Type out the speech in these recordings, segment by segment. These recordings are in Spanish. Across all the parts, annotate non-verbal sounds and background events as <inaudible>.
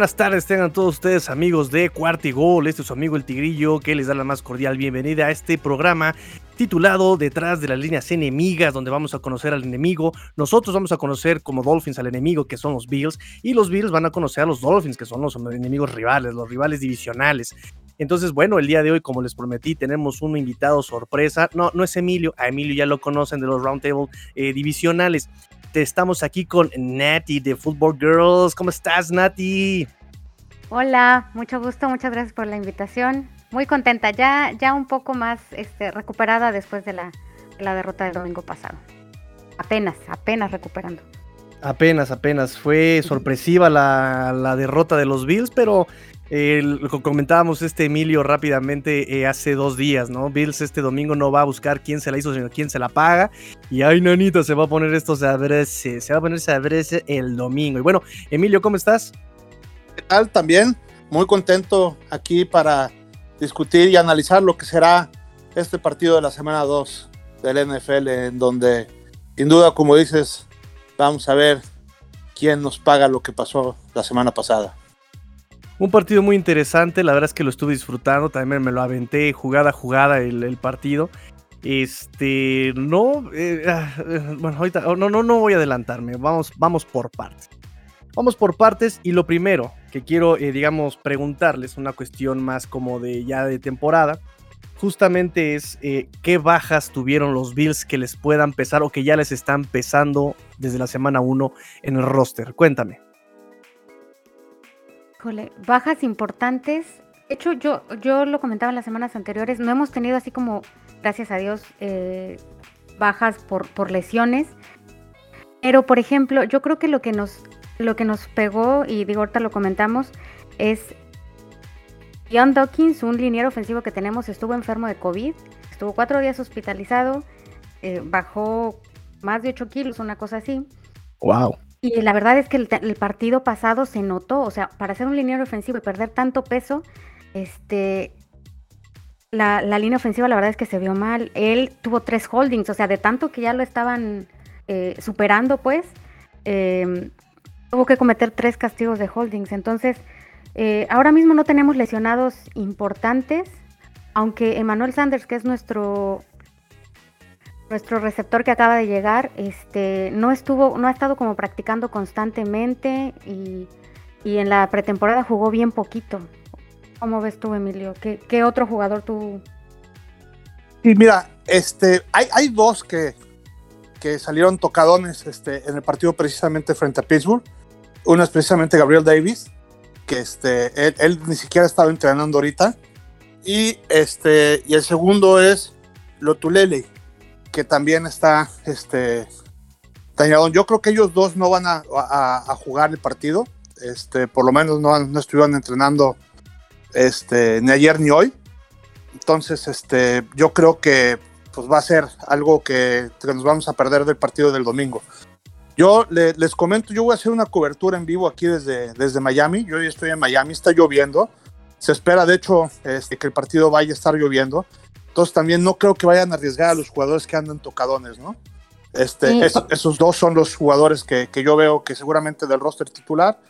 buenas tardes, tengan todos ustedes amigos de Cuartigol. Este es su amigo el Tigrillo que les da la más cordial bienvenida a este programa titulado Detrás de las líneas enemigas, donde vamos a conocer al enemigo. Nosotros vamos a conocer como Dolphins al enemigo, que son los Bills, y los Bills van a conocer a los Dolphins, que son los enemigos rivales, los rivales divisionales. Entonces, bueno, el día de hoy, como les prometí, tenemos un invitado sorpresa. No, no es Emilio, a Emilio ya lo conocen de los Roundtable eh, divisionales estamos aquí con Nati de Football Girls. ¿Cómo estás, Nati? Hola, mucho gusto, muchas gracias por la invitación. Muy contenta, ya, ya un poco más este, recuperada después de la, la derrota del domingo pasado. Apenas, apenas recuperando. Apenas, apenas. Fue sorpresiva la, la derrota de los Bills, pero lo comentábamos este Emilio rápidamente eh, hace dos días, ¿no? Bills este domingo no va a buscar quién se la hizo, sino quién se la paga. Y ay, nanito, se va a poner esto se se va a poner se el domingo. Y bueno, Emilio, ¿cómo estás? ¿Qué tal? También muy contento aquí para discutir y analizar lo que será este partido de la semana 2 del NFL, en donde, sin duda, como dices, vamos a ver quién nos paga lo que pasó la semana pasada. Un partido muy interesante, la verdad es que lo estuve disfrutando, también me lo aventé jugada a jugada el, partido. Este, no, eh, ah, eh, bueno, ahorita, oh, no, no, no voy a adelantarme, vamos, vamos por partes. Vamos por partes y lo primero que quiero, eh, digamos, preguntarles, una cuestión más como de ya de temporada, justamente es qué bajas tuvieron los Bills que les puedan pesar o que ya les están pesando desde la semana 1 en el roster. Cuéntame bajas importantes. De hecho, yo, yo lo comentaba en las semanas anteriores, no hemos tenido así como, gracias a Dios, eh, bajas por, por lesiones. Pero, por ejemplo, yo creo que lo que nos, lo que nos pegó, y digo, ahorita lo comentamos, es John Dawkins, un liniero ofensivo que tenemos, estuvo enfermo de COVID, estuvo cuatro días hospitalizado, eh, bajó más de 8 kilos, una cosa así. Wow. Y la verdad es que el, partido pasado se notó, o sea, para ser un liniero ofensivo y perder tanto peso, este, la, línea ofensiva la verdad es que se vio mal. Él tuvo tres holdings, o sea, de tanto que ya lo estaban eh, superando, pues, em, tuvo que cometer tres castigos de holdings. Entonces, eh, ahora mismo no tenemos lesionados importantes, aunque Emmanuel Sanders, que es nuestro nuestro receptor que acaba de llegar, este, no estuvo, no ha estado como practicando constantemente y, en la pretemporada jugó bien poquito. ¿Cómo ves tú, Emilio? ¿Qué, otro jugador tú? Sí, mira, este, hay, dos que, que salieron tocadones este, en el partido precisamente frente a Pittsburgh. Uno es precisamente Gabriel Davis, que este, él, ni siquiera estaba entrenando ahorita. Y, este, y el segundo es Lotulele, que también está este, dañado. Yo creo que ellos dos no van a, jugar el partido. Este, por lo menos no, no estuvieron entrenando este, ni ayer ni hoy. Entonces, este, yo creo que pues, va a ser algo que, nos vamos a perder del partido del domingo. Yo les comento, yo voy a hacer una cobertura en vivo aquí desde, desde Miami. Yo hoy estoy en Miami, está lloviendo. Se espera, de hecho, este, que el partido vaya a estar lloviendo. Entonces también no creo que vayan a arriesgar a los jugadores que andan tocadones, ¿no? Este, esos dos son los jugadores que, yo veo que seguramente del roster titular.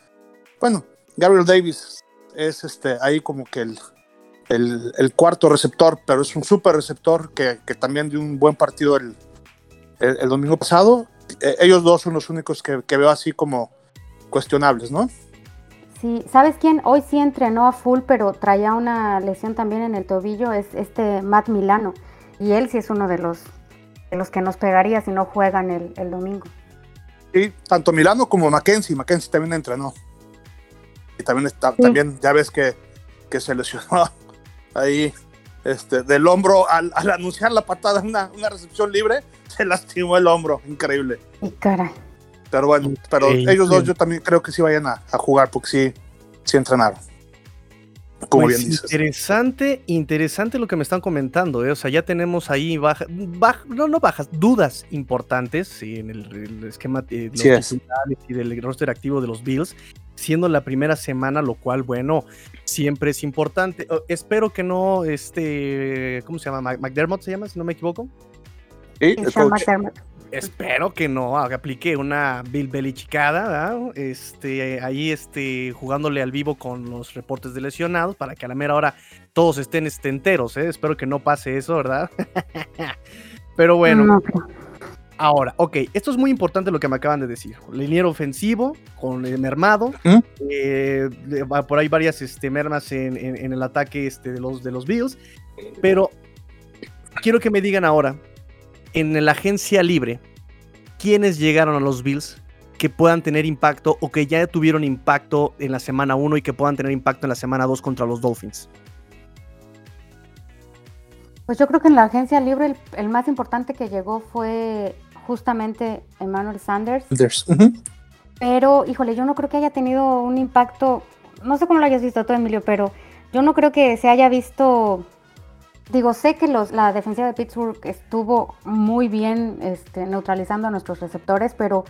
Bueno, Gabriel Davis es este, ahí como que el, el, cuarto receptor, pero es un super receptor que, también dio un buen partido el, el, domingo pasado. E, ellos dos son los únicos que, que veo así como cuestionables, ¿no? Sí, ¿sabes quién? Hoy sí entrenó a full, pero traía una lesión también en el tobillo, es este Matt Milano. Y él sí es uno de los, de los que nos pegaría si no juegan el, el domingo. Sí, tanto Milano como Mackenzie. Mackenzie también entrenó. Y también está, también ya ves que, que se lesionó <laughs> ahí este, del hombro al, anunciar la patada, una, una recepción libre, <laughs> se lastimó el hombro. Increíble. Y caray. Pero bueno, pero ellos dos yo también creo que sí vayan a, jugar porque sí, sí entrenaron. Como pues bien dices. Interesante, interesante lo que me están comentando. ¿eh? O sea, ya tenemos ahí bajas, no, no bajas, dudas importantes en el, esquema de los y del roster activo de los Bills, siendo la primera semana, lo cual, bueno, siempre es importante. espero que no, este, ¿cómo se llama? McDermott se llama, si no me equivoco. Sí, coach. Espero que no aplique una Bill Belichicada, este, ahí este, jugándole al vivo con los reportes de lesionados para que a la mera hora todos estén este, enteros. ¿eh? Espero que no pase eso, ¿verdad? <laughs> Pero bueno. Ahora, ok, esto es muy importante lo que me acaban de decir. Liniero ofensivo con el mermado. Eh, por ahí varias este, mermas en, el ataque este, de, los, de los Bills. Pero quiero que me digan ahora, en la agencia libre, ¿quiénes llegaron a los Bills que puedan tener impacto o que ya tuvieron impacto en la semana 1 y que puedan tener impacto en la semana 2 contra los Dolphins? Pues yo creo que en la agencia libre el más importante que llegó fue justamente Emmanuel Sanders. Pero, híjole, yo no creo que haya tenido un impacto, no sé cómo lo hayas visto tú, Emilio, pero yo no creo que se haya visto, digo, sé que los, la defensiva de Pittsburgh estuvo muy bien este, neutralizando a nuestros receptores, pero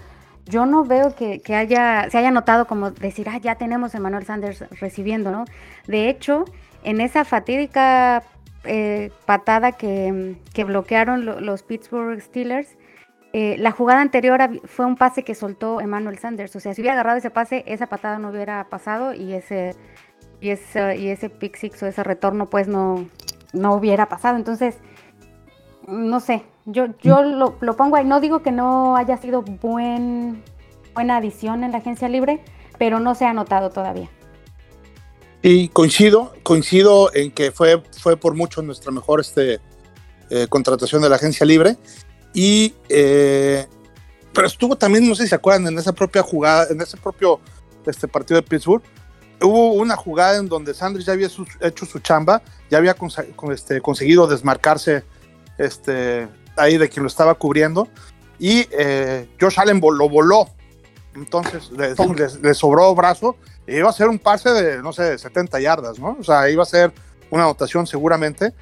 yo no veo que, haya, se haya notado como decir, ah, ya tenemos a Emmanuel Sanders recibiendo, ¿no? De hecho, en esa fatídica eh, patada que, bloquearon los Pittsburgh Steelers, eh, la jugada anterior fue un pase que soltó Emmanuel Sanders. O sea, si hubiera agarrado ese pase, esa patada no hubiera pasado y ese, y ese, y ese pick six o ese retorno, pues no, no hubiera pasado. Entonces, no sé, yo, yo lo, lo, pongo ahí. No digo que no haya sido buen, buena adición en la agencia libre, pero no se ha notado todavía. Y coincido, coincido en que fue, fue por mucho nuestra mejor este, eh, contratación de la agencia libre. Y, eh, pero estuvo también, no sé si se acuerdan, en esa propia jugada, en ese propio este partido de Pittsburgh, hubo una jugada en donde Sanders ya había hecho su chamba, ya había este, conseguido desmarcarse este, ahí de quien lo estaba cubriendo, y eh, Josh Allen lo voló. Entonces le, sobró brazo, e iba a ser un pase de, no sé, 70 yardas, ¿no? O sea, iba a ser una anotación seguramente.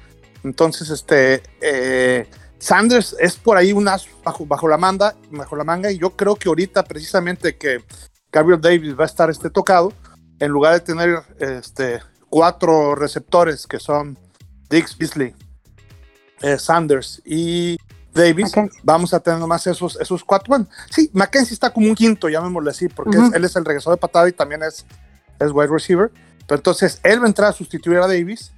Entonces, este, eh, Sanders es por ahí un as bajo, bajo, la manga, bajo la manga, y yo creo que ahorita precisamente que Gabriel Davis va a estar este tocado, en lugar de tener este, cuatro receptores que son Dix, Beasley, eh, Sanders y Davis, vamos a tener más esos, esos cuatro. Bueno, sí, Mackenzie está como un quinto, llamémosle así, porque él es el regresador de patada y también es, es wide receiver. Pero entonces él va a entrar a sustituir a Davis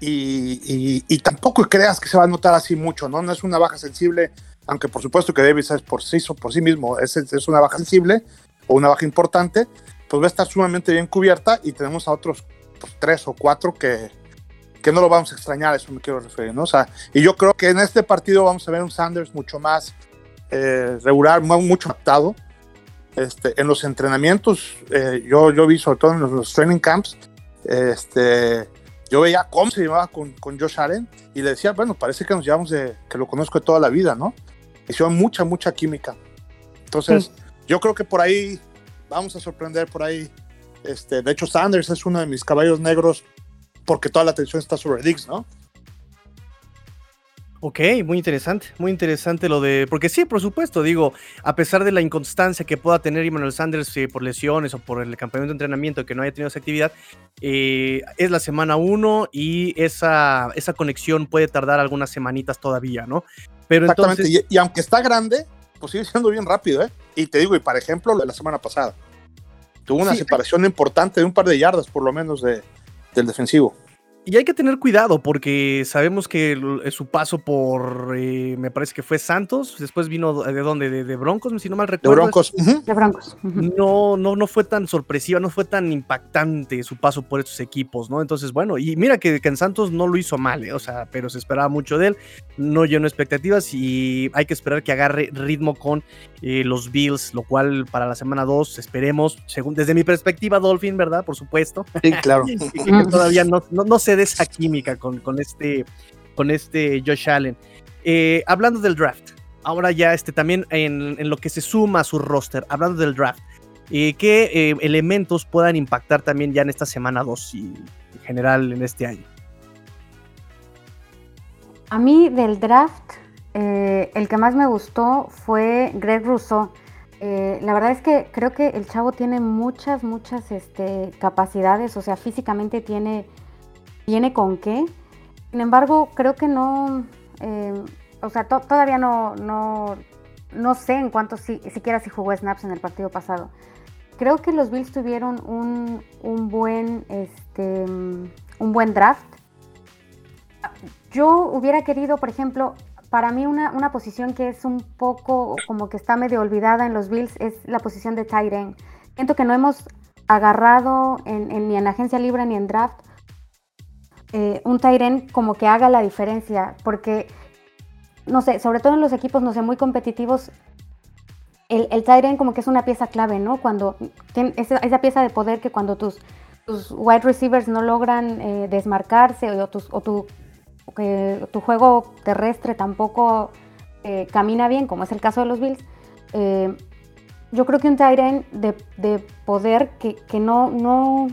y, tampoco creas que se va a notar así mucho, ¿no? No es una baja sensible, aunque por supuesto que Davis es por sí, por sí mismo, es, es una baja sensible o una baja importante, pues va a estar sumamente bien cubierta y tenemos a otros pues, tres o cuatro que, que no lo vamos a extrañar, eso me quiero referir, ¿no? O sea, y yo creo que en este partido vamos a ver un Sanders mucho más eh, regular, mucho adaptado. Este, en los entrenamientos, eh, yo, yo vi sobre todo en los, los training camps, este, yo veía cómo se llevaba con, con, Josh Allen y le decía, bueno, parece que nos llevamos de que lo conozco de toda la vida, ¿no? Hicieron mucha, mucha química. Entonces, yo creo que por ahí vamos a sorprender por ahí. Este, de hecho, Sanders es uno de mis caballos negros porque toda la atención está sobre Dix, ¿no? Ok, muy interesante, muy interesante lo de. Porque sí, por supuesto, digo, a pesar de la inconstancia que pueda tener Emmanuel Sanders eh, por lesiones o por el campamento de entrenamiento que no haya tenido esa actividad, eh, es la semana uno y esa, esa conexión puede tardar algunas semanitas todavía, ¿no? Pero Exactamente, y, aunque está grande, pues sigue siendo bien rápido, ¿eh? Y te digo, y por ejemplo, lo de la semana pasada, tuvo una separación importante de un par de yardas, por lo menos, de, del defensivo. Y hay que tener cuidado porque sabemos que su paso por, eh, me parece que fue Santos, después vino de dónde, de, Broncos, si no mal recuerdo. De Broncos. De Broncos. No, no, no fue tan sorpresiva, no fue tan impactante su paso por estos equipos, ¿no? Entonces, bueno, y mira que, en Santos no lo hizo mal, ¿eh? o sea, pero se esperaba mucho de él, no llenó expectativas y hay que esperar que agarre ritmo con eh, los Bills, lo cual para la semana 2 esperemos, según desde mi perspectiva, Dolphin, ¿verdad? Por supuesto. Sí, claro. <laughs> que, todavía no, no, no se esa química con, con, este, con este Josh Allen. Eh, hablando del draft, ahora ya este, también en, en, lo que se suma a su roster, hablando del draft, eh, ¿qué eh, elementos puedan impactar también ya en esta semana 2 y en general en este año? A mí del draft, el que más me gustó fue Greg Rousseau. la verdad es que creo que el chavo tiene muchas, muchas este, capacidades, o sea, físicamente tiene tiene con qué. Sin embargo, creo que no, eh, o sea, todavía no, no, no sé en cuánto si, siquiera si jugó snaps en el partido pasado. Creo que los Bills tuvieron un, un buen, este, un buen draft. Yo hubiera querido, por ejemplo, para mí una, una, posición que es un poco como que está medio olvidada en los Bills es la posición de tight end. Siento que no hemos agarrado en, ni en agencia libre ni en draft eh, un end como que haga la diferencia, porque no sé, sobre todo en los equipos, no sé, muy competitivos, el, el como que es una pieza clave, ¿no? Cuando esa, esa pieza de poder que cuando tus, tus wide receivers no logran eh, desmarcarse o, tus, o tu, tu juego terrestre tampoco eh, camina bien, como es el caso de los Bills, eh, yo creo que un end de, de, poder que, que, no, no,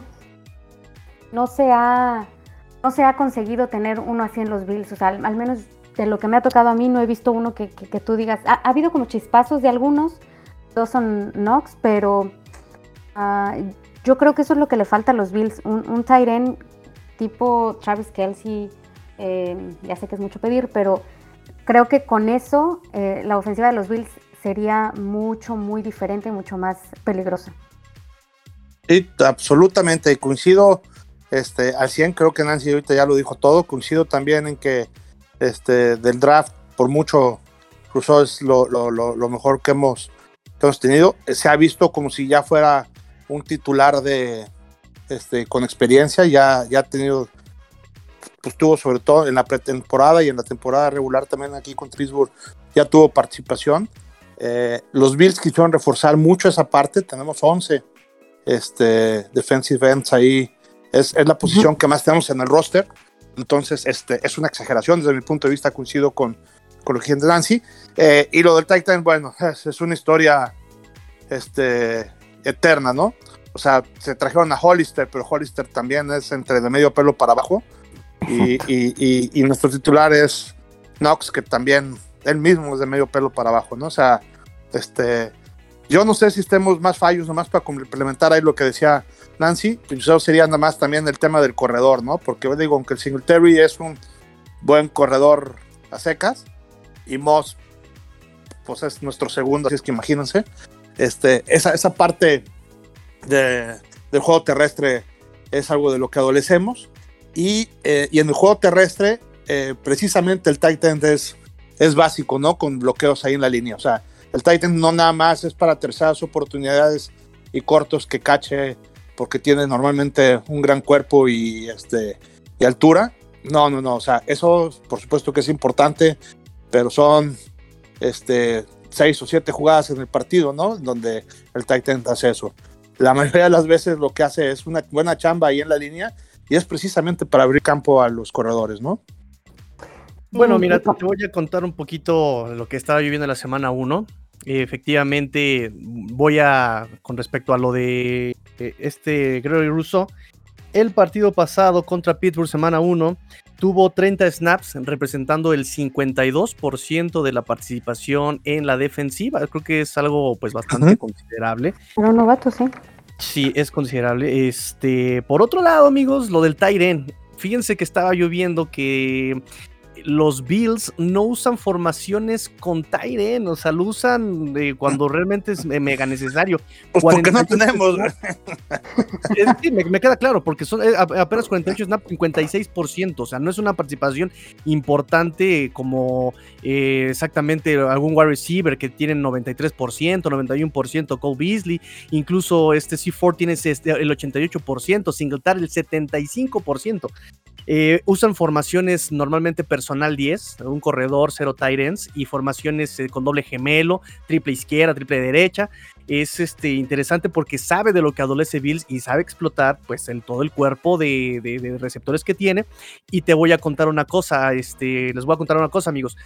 no, se ha, no se ha conseguido tener uno así en los Bills, o sea, al, menos de lo que me ha tocado a mí, no he visto uno que, tú digas. Ha, ha, habido como chispazos de algunos, dos son Knox, pero uh, yo creo que eso es lo que le falta a los Bills. Un, un tipo Travis Kelsey, eh, ya sé que es mucho pedir, pero creo que con eso eh, la ofensiva de los Bills sería mucho, muy diferente, mucho más peligrosa. Sí, absolutamente, coincido este, al 100, creo que Nancy ahorita ya lo dijo todo, coincido también en que este, del draft, por mucho, incluso es lo, mejor que hemos, que hemos tenido. Se ha visto como si ya fuera un titular de, este, con experiencia, ya, ya ha tenido, pues tuvo sobre todo en la pretemporada y en la temporada regular también aquí con Trisburg, ya tuvo participación. Eh, los Bills quisieron reforzar mucho esa parte, tenemos 11 este, defensive ends ahí, es, es la posición uh -huh. que más tenemos en el roster. Entonces, este, es una exageración desde mi punto de vista, coincido con, con lo que dice Nancy. Eh, y lo del Titan, bueno, <laughs> es, es, una historia este, eterna, ¿no? O sea, se trajeron a Hollister, pero Hollister también es entre de medio pelo para abajo. Y, <laughs> y, y, y nuestro titular es Knox, que también él mismo es de medio pelo para abajo, ¿no? O sea, este, yo no sé si estemos más fallos, nomás para complementar ahí lo que decía Nancy, eso sería nada más también el tema del corredor, ¿no? Porque yo digo, aunque el Singletary es un buen corredor a secas, y Moss, pues es nuestro segundo, así es que imagínense, este, esa, esa parte de, del juego terrestre es algo de lo que adolecemos, y, eh, y en el juego terrestre, eh, precisamente el Titan es, es básico, ¿no? Con bloqueos ahí en la línea, o sea, el Titan no nada más es para terceras oportunidades y cortos que cache porque tiene normalmente un gran cuerpo y, este, y altura. No, no, no, o sea, eso por supuesto que es importante, pero son este, seis o siete jugadas en el partido, ¿no? Donde el Titan hace eso. La mayoría de las veces lo que hace es una buena chamba ahí en la línea y es precisamente para abrir campo a los corredores, ¿no? Bueno, mira, te voy a contar un poquito lo que estaba viviendo la semana 1 efectivamente voy a, con respecto a lo de este Gregory Russo, el partido pasado contra Pittsburgh semana 1 tuvo 30 snaps representando el 52% de la participación en la defensiva. Creo que es algo pues bastante uh -huh. considerable. Pero novato, sí. Sí, es considerable. Este, por otro lado, amigos, lo del Tyren. Fíjense que estaba lloviendo que los Bills no usan formaciones con Tyren, o sea, lo usan eh, cuando realmente es mega necesario. Pues porque no tenemos. Es, sí, me, me, queda claro, porque son eh, apenas 48 snaps, 56%, o sea, no es una participación importante como eh, exactamente algún wide receiver que tienen 93%, 91%, Cole Beasley, incluso este C4 tiene este, el 88%, Singletary el 75%. Eh, usan formaciones normalmente personal 10, un corredor, cero tight ends, y formaciones eh, con doble gemelo, triple izquierda, triple derecha. Es este, interesante porque sabe de lo que adolece Bills y sabe explotar pues el, todo el cuerpo de, de, de, receptores que tiene. Y te voy a contar una cosa, este, les voy a contar una cosa amigos.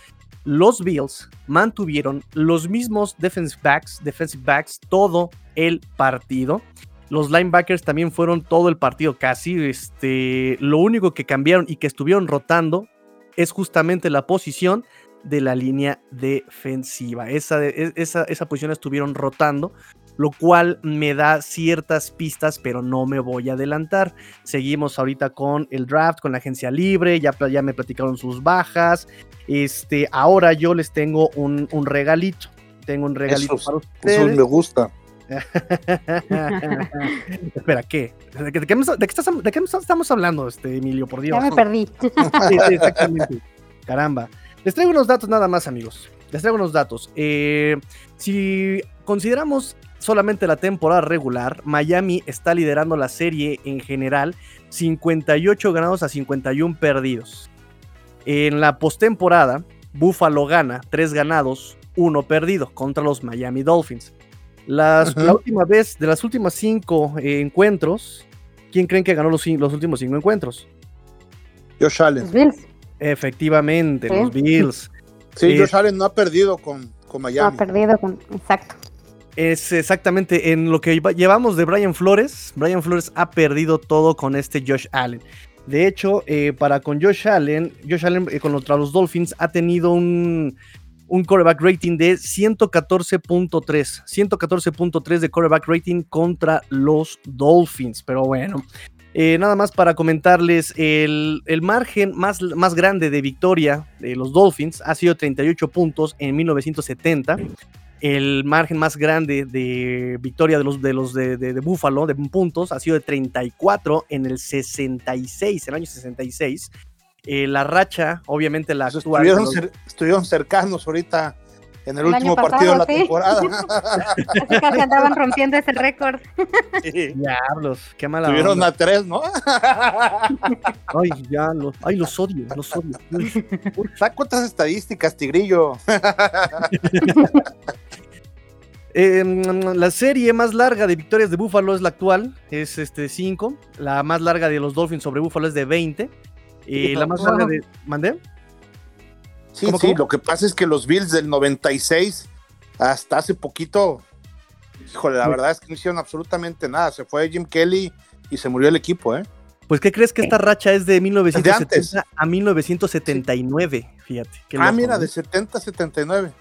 Los Bills mantuvieron los mismos defensive backs, defensive backs todo el partido. Los linebackers también fueron todo el partido casi. Este, lo único que cambiaron y que estuvieron rotando es justamente la posición de la línea defensiva. Esa, esa, esa posición estuvieron rotando, lo cual me da ciertas pistas, pero no me voy a adelantar. Seguimos ahorita con el draft, con la agencia libre, ya, ya me platicaron sus bajas. Este, ahora yo les tengo un, un regalito tengo un regalito Eso, para eso me gusta. <laughs> Espera, ¿qué? ¿De qué, de qué me- de qué estás- de qué estamos hablando, este Emilio? Por Dios. Ya me perdí. <laughs> Sí, sí, exactamente. Caramba. Les traigo unos datos nada más, amigos. Les traigo unos datos. Eh, si consideramos solamente la temporada regular, Miami está liderando la serie en general, 58 ganados a 51 perdidos. En la postemporada, Buffalo gana 3 ganados, 1 perdido contra los Miami Dolphins. Las. La última vez, de las últimas 5 encuentros, ¿quién creen que ganó los, los últimos 5 encuentros? Josh Los Allen. Bills. Efectivamente, Sí. los Bills. Sí, Eh, Josh Allen no ha perdido con, con No ha Miami. perdido con. Exacto. Es exactamente en lo que lleva- llevamos de Brian Flores. Brian Flores ha perdido todo con este Josh Allen. De hecho, eh, para con Josh Allen, Josh Allen eh, contra los Dolphins ha tenido un, un quarterback rating de 114.3. 114.3 de quarterback rating contra los Dolphins. Pero bueno, eh, nada más para comentarles, el, el margen más, más grande de victoria de los Dolphins ha sido 38 puntos en 1970 el margen más grande de victoria de los de los de, de, de Buffalo de puntos ha sido de 34 en el 66, el año 66. Eh, la racha, obviamente la Pues actual. estuvieron, los- cer- estuvieron cercanos ahorita en el, El último pasado, partido de la sí. temporada. <laughs> <laughs> Casi andaban rompiendo ese récord. Sí. Diablos, qué mala Estuvieron onda. a tres, ¿no? <laughs> Ay, ya, los, ay, los odio, los odio. ¿Sabes cuántas estadísticas, Tigrillo? Eh, la serie más larga de victorias de Buffalo es la actual, es este 5. La más larga de los Dolphins sobre Buffalo es de 20. Y la más larga de. ¿Mandé? Sí, ¿Cómo, sí, cómo? lo que pasa es que los Bills del 96 hasta hace poquito, híjole, la Sí. verdad es que no hicieron absolutamente nada. Se fue Jim Kelly y se murió el equipo, ¿eh? Pues, ¿qué crees que esta racha es de 1970 antes. a 1979? Fíjate. ah, loco, mira, ¿no? de 70 a 79.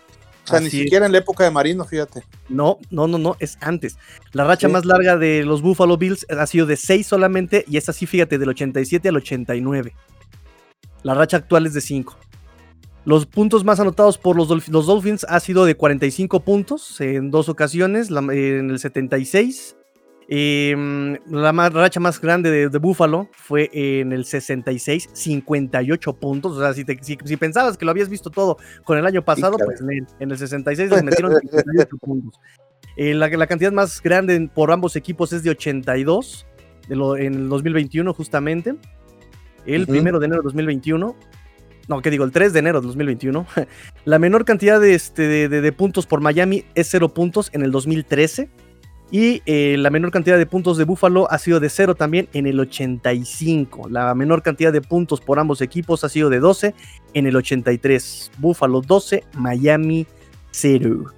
O sea, ni es. siquiera en la época de Marino, fíjate. No, no, no, no, es antes. La racha Sí. más larga de los Buffalo Bills ha sido de 6 solamente y es así, fíjate, del 87 al 89. La racha actual es de 5. Los puntos más anotados por los, Dolph- los Dolphins ha sido de 45 puntos en dos ocasiones, la- en el 76. Em, la más- racha más grande de, de Buffalo fue en el 66, 58 puntos. O sea, si, te- si- si pensabas que lo habías visto todo con el año pasado, caray. pues en el, en el 66 les metieron 58 puntos. Eh, la, la cantidad más grande por ambos equipos es de 82 de lo- en el 2021 justamente. El Ujú. primero de enero de 2021. No, ¿qué digo? El 3 de enero de 2021. <laughs> la menor cantidad de, este, de- de puntos por Miami es 0 puntos en el 2013. Y eh, la menor cantidad de puntos de Buffalo ha sido de 0 también en el 85. La menor cantidad de puntos por ambos equipos ha sido de 12 en el 83. Buffalo 12, Miami 0.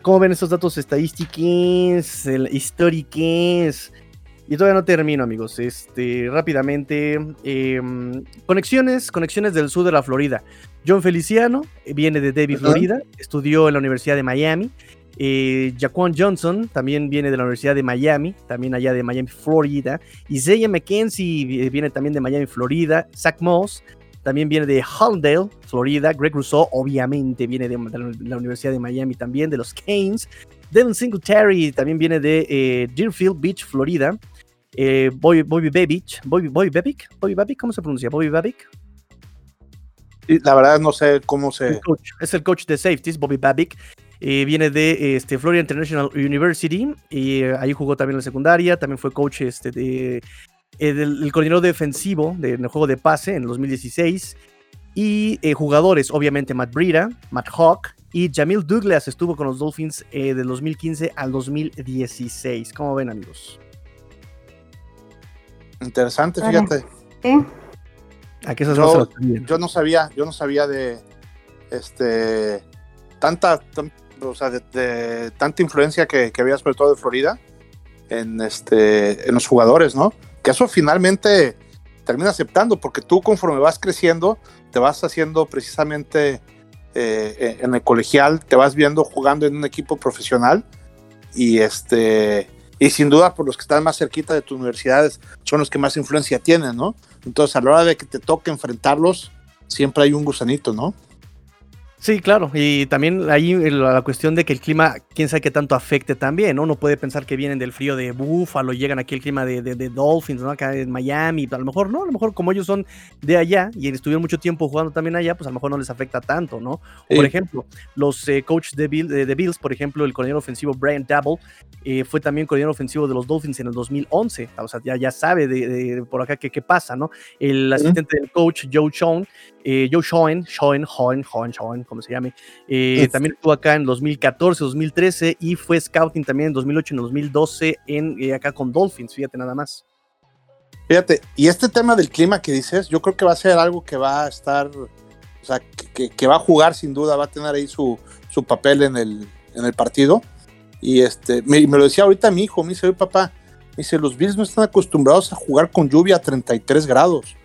¿Cómo ven estos datos estadísticos, históricos? Y todavía no termino, amigos. Este, rápidamente. em, conexiones, conexiones del sur de la Florida. John Feliciano eh, viene de Davie. Florida. Estudió en la Universidad de Miami. Eh, Jaquan Johnson también viene de la Universidad de Miami, también allá de Miami, Florida. Isaiah McKenzie vi- viene también de Miami, Florida. Zach Moss también viene de Hollandale, Florida. Greg Rousseau, obviamente, viene de, la Universidad de Miami también, de los Canes. Devin Singletary también viene de eh, Deerfield Beach, Florida. Eh, Bobby, Bobby Babic, Bobby, Bobby Babic, Bobby Babic, ¿cómo se pronuncia? Bobby Babic. La verdad no sé cómo se... El coach, es el coach de safeties, Bobby Babic. Eh, viene de este, Florida International University y eh, ahí jugó también en la secundaria. También fue coach este, de, eh, del el coordinador defensivo de- en el juego de pase en el 2016. Y eh, jugadores, obviamente, Matt Breida, Matt Hawk y Jamil Douglas estuvo con los Dolphins eh, del 2015 al 2016. ¿Cómo ven, amigos? Interesante, fíjate. Sí. ¿A qué esas Yo-? Yo no sabía, yo no sabía de este tanta, tan- o sea, de, tanta influencia que, que había sobre todo de Florida en este en los jugadores, ¿no? Que eso finalmente termina aceptando, porque tú conforme vas creciendo, te vas haciendo precisamente eh, en el colegial, te vas viendo jugando en un equipo profesional y este y sin duda por los que están más cerquita de tus universidades son los que más influencia tienen, ¿no? Entonces a la hora de que te toque enfrentarlos, siempre hay un gusanito, ¿no? Sí, claro, y también ahí la cuestión de que el clima, quién sabe qué tanto afecte también, ¿no? Uno puede pensar que vienen del frío de Buffalo, llegan aquí el clima de, de, Dolphins, ¿no? Acá en Miami, a lo mejor no, a lo mejor como ellos son de allá y estuvieron mucho tiempo jugando también allá, pues a lo mejor no les afecta tanto, ¿no? Por ejemplo, los eh, coaches de, de, Bills, por ejemplo, el coordinador ofensivo Brian Dabble, eh, fue también coordinador ofensivo de los Dolphins en el 2011, o sea, ya, ya sabe de, por acá qué, pasa, ¿no? El asistente del coach Joe Sean, eh, Joe Schoen, Schoen, Schoen, Schoen, Schoen, como se llame, eh, también estuvo acá en 2014, 2013 y fue scouting también en 2008 y 2012 en, eh, acá con Dolphins, fíjate nada más. Fíjate, y este tema del clima que dices, yo creo que va a ser algo que va a estar, o sea, que, va a jugar sin duda, va a tener ahí su, su papel en el, en el partido. Y este, me, me, lo decía ahorita mi hijo, me dice, papá, me dice, los Bills no están acostumbrados a jugar con lluvia a 33 grados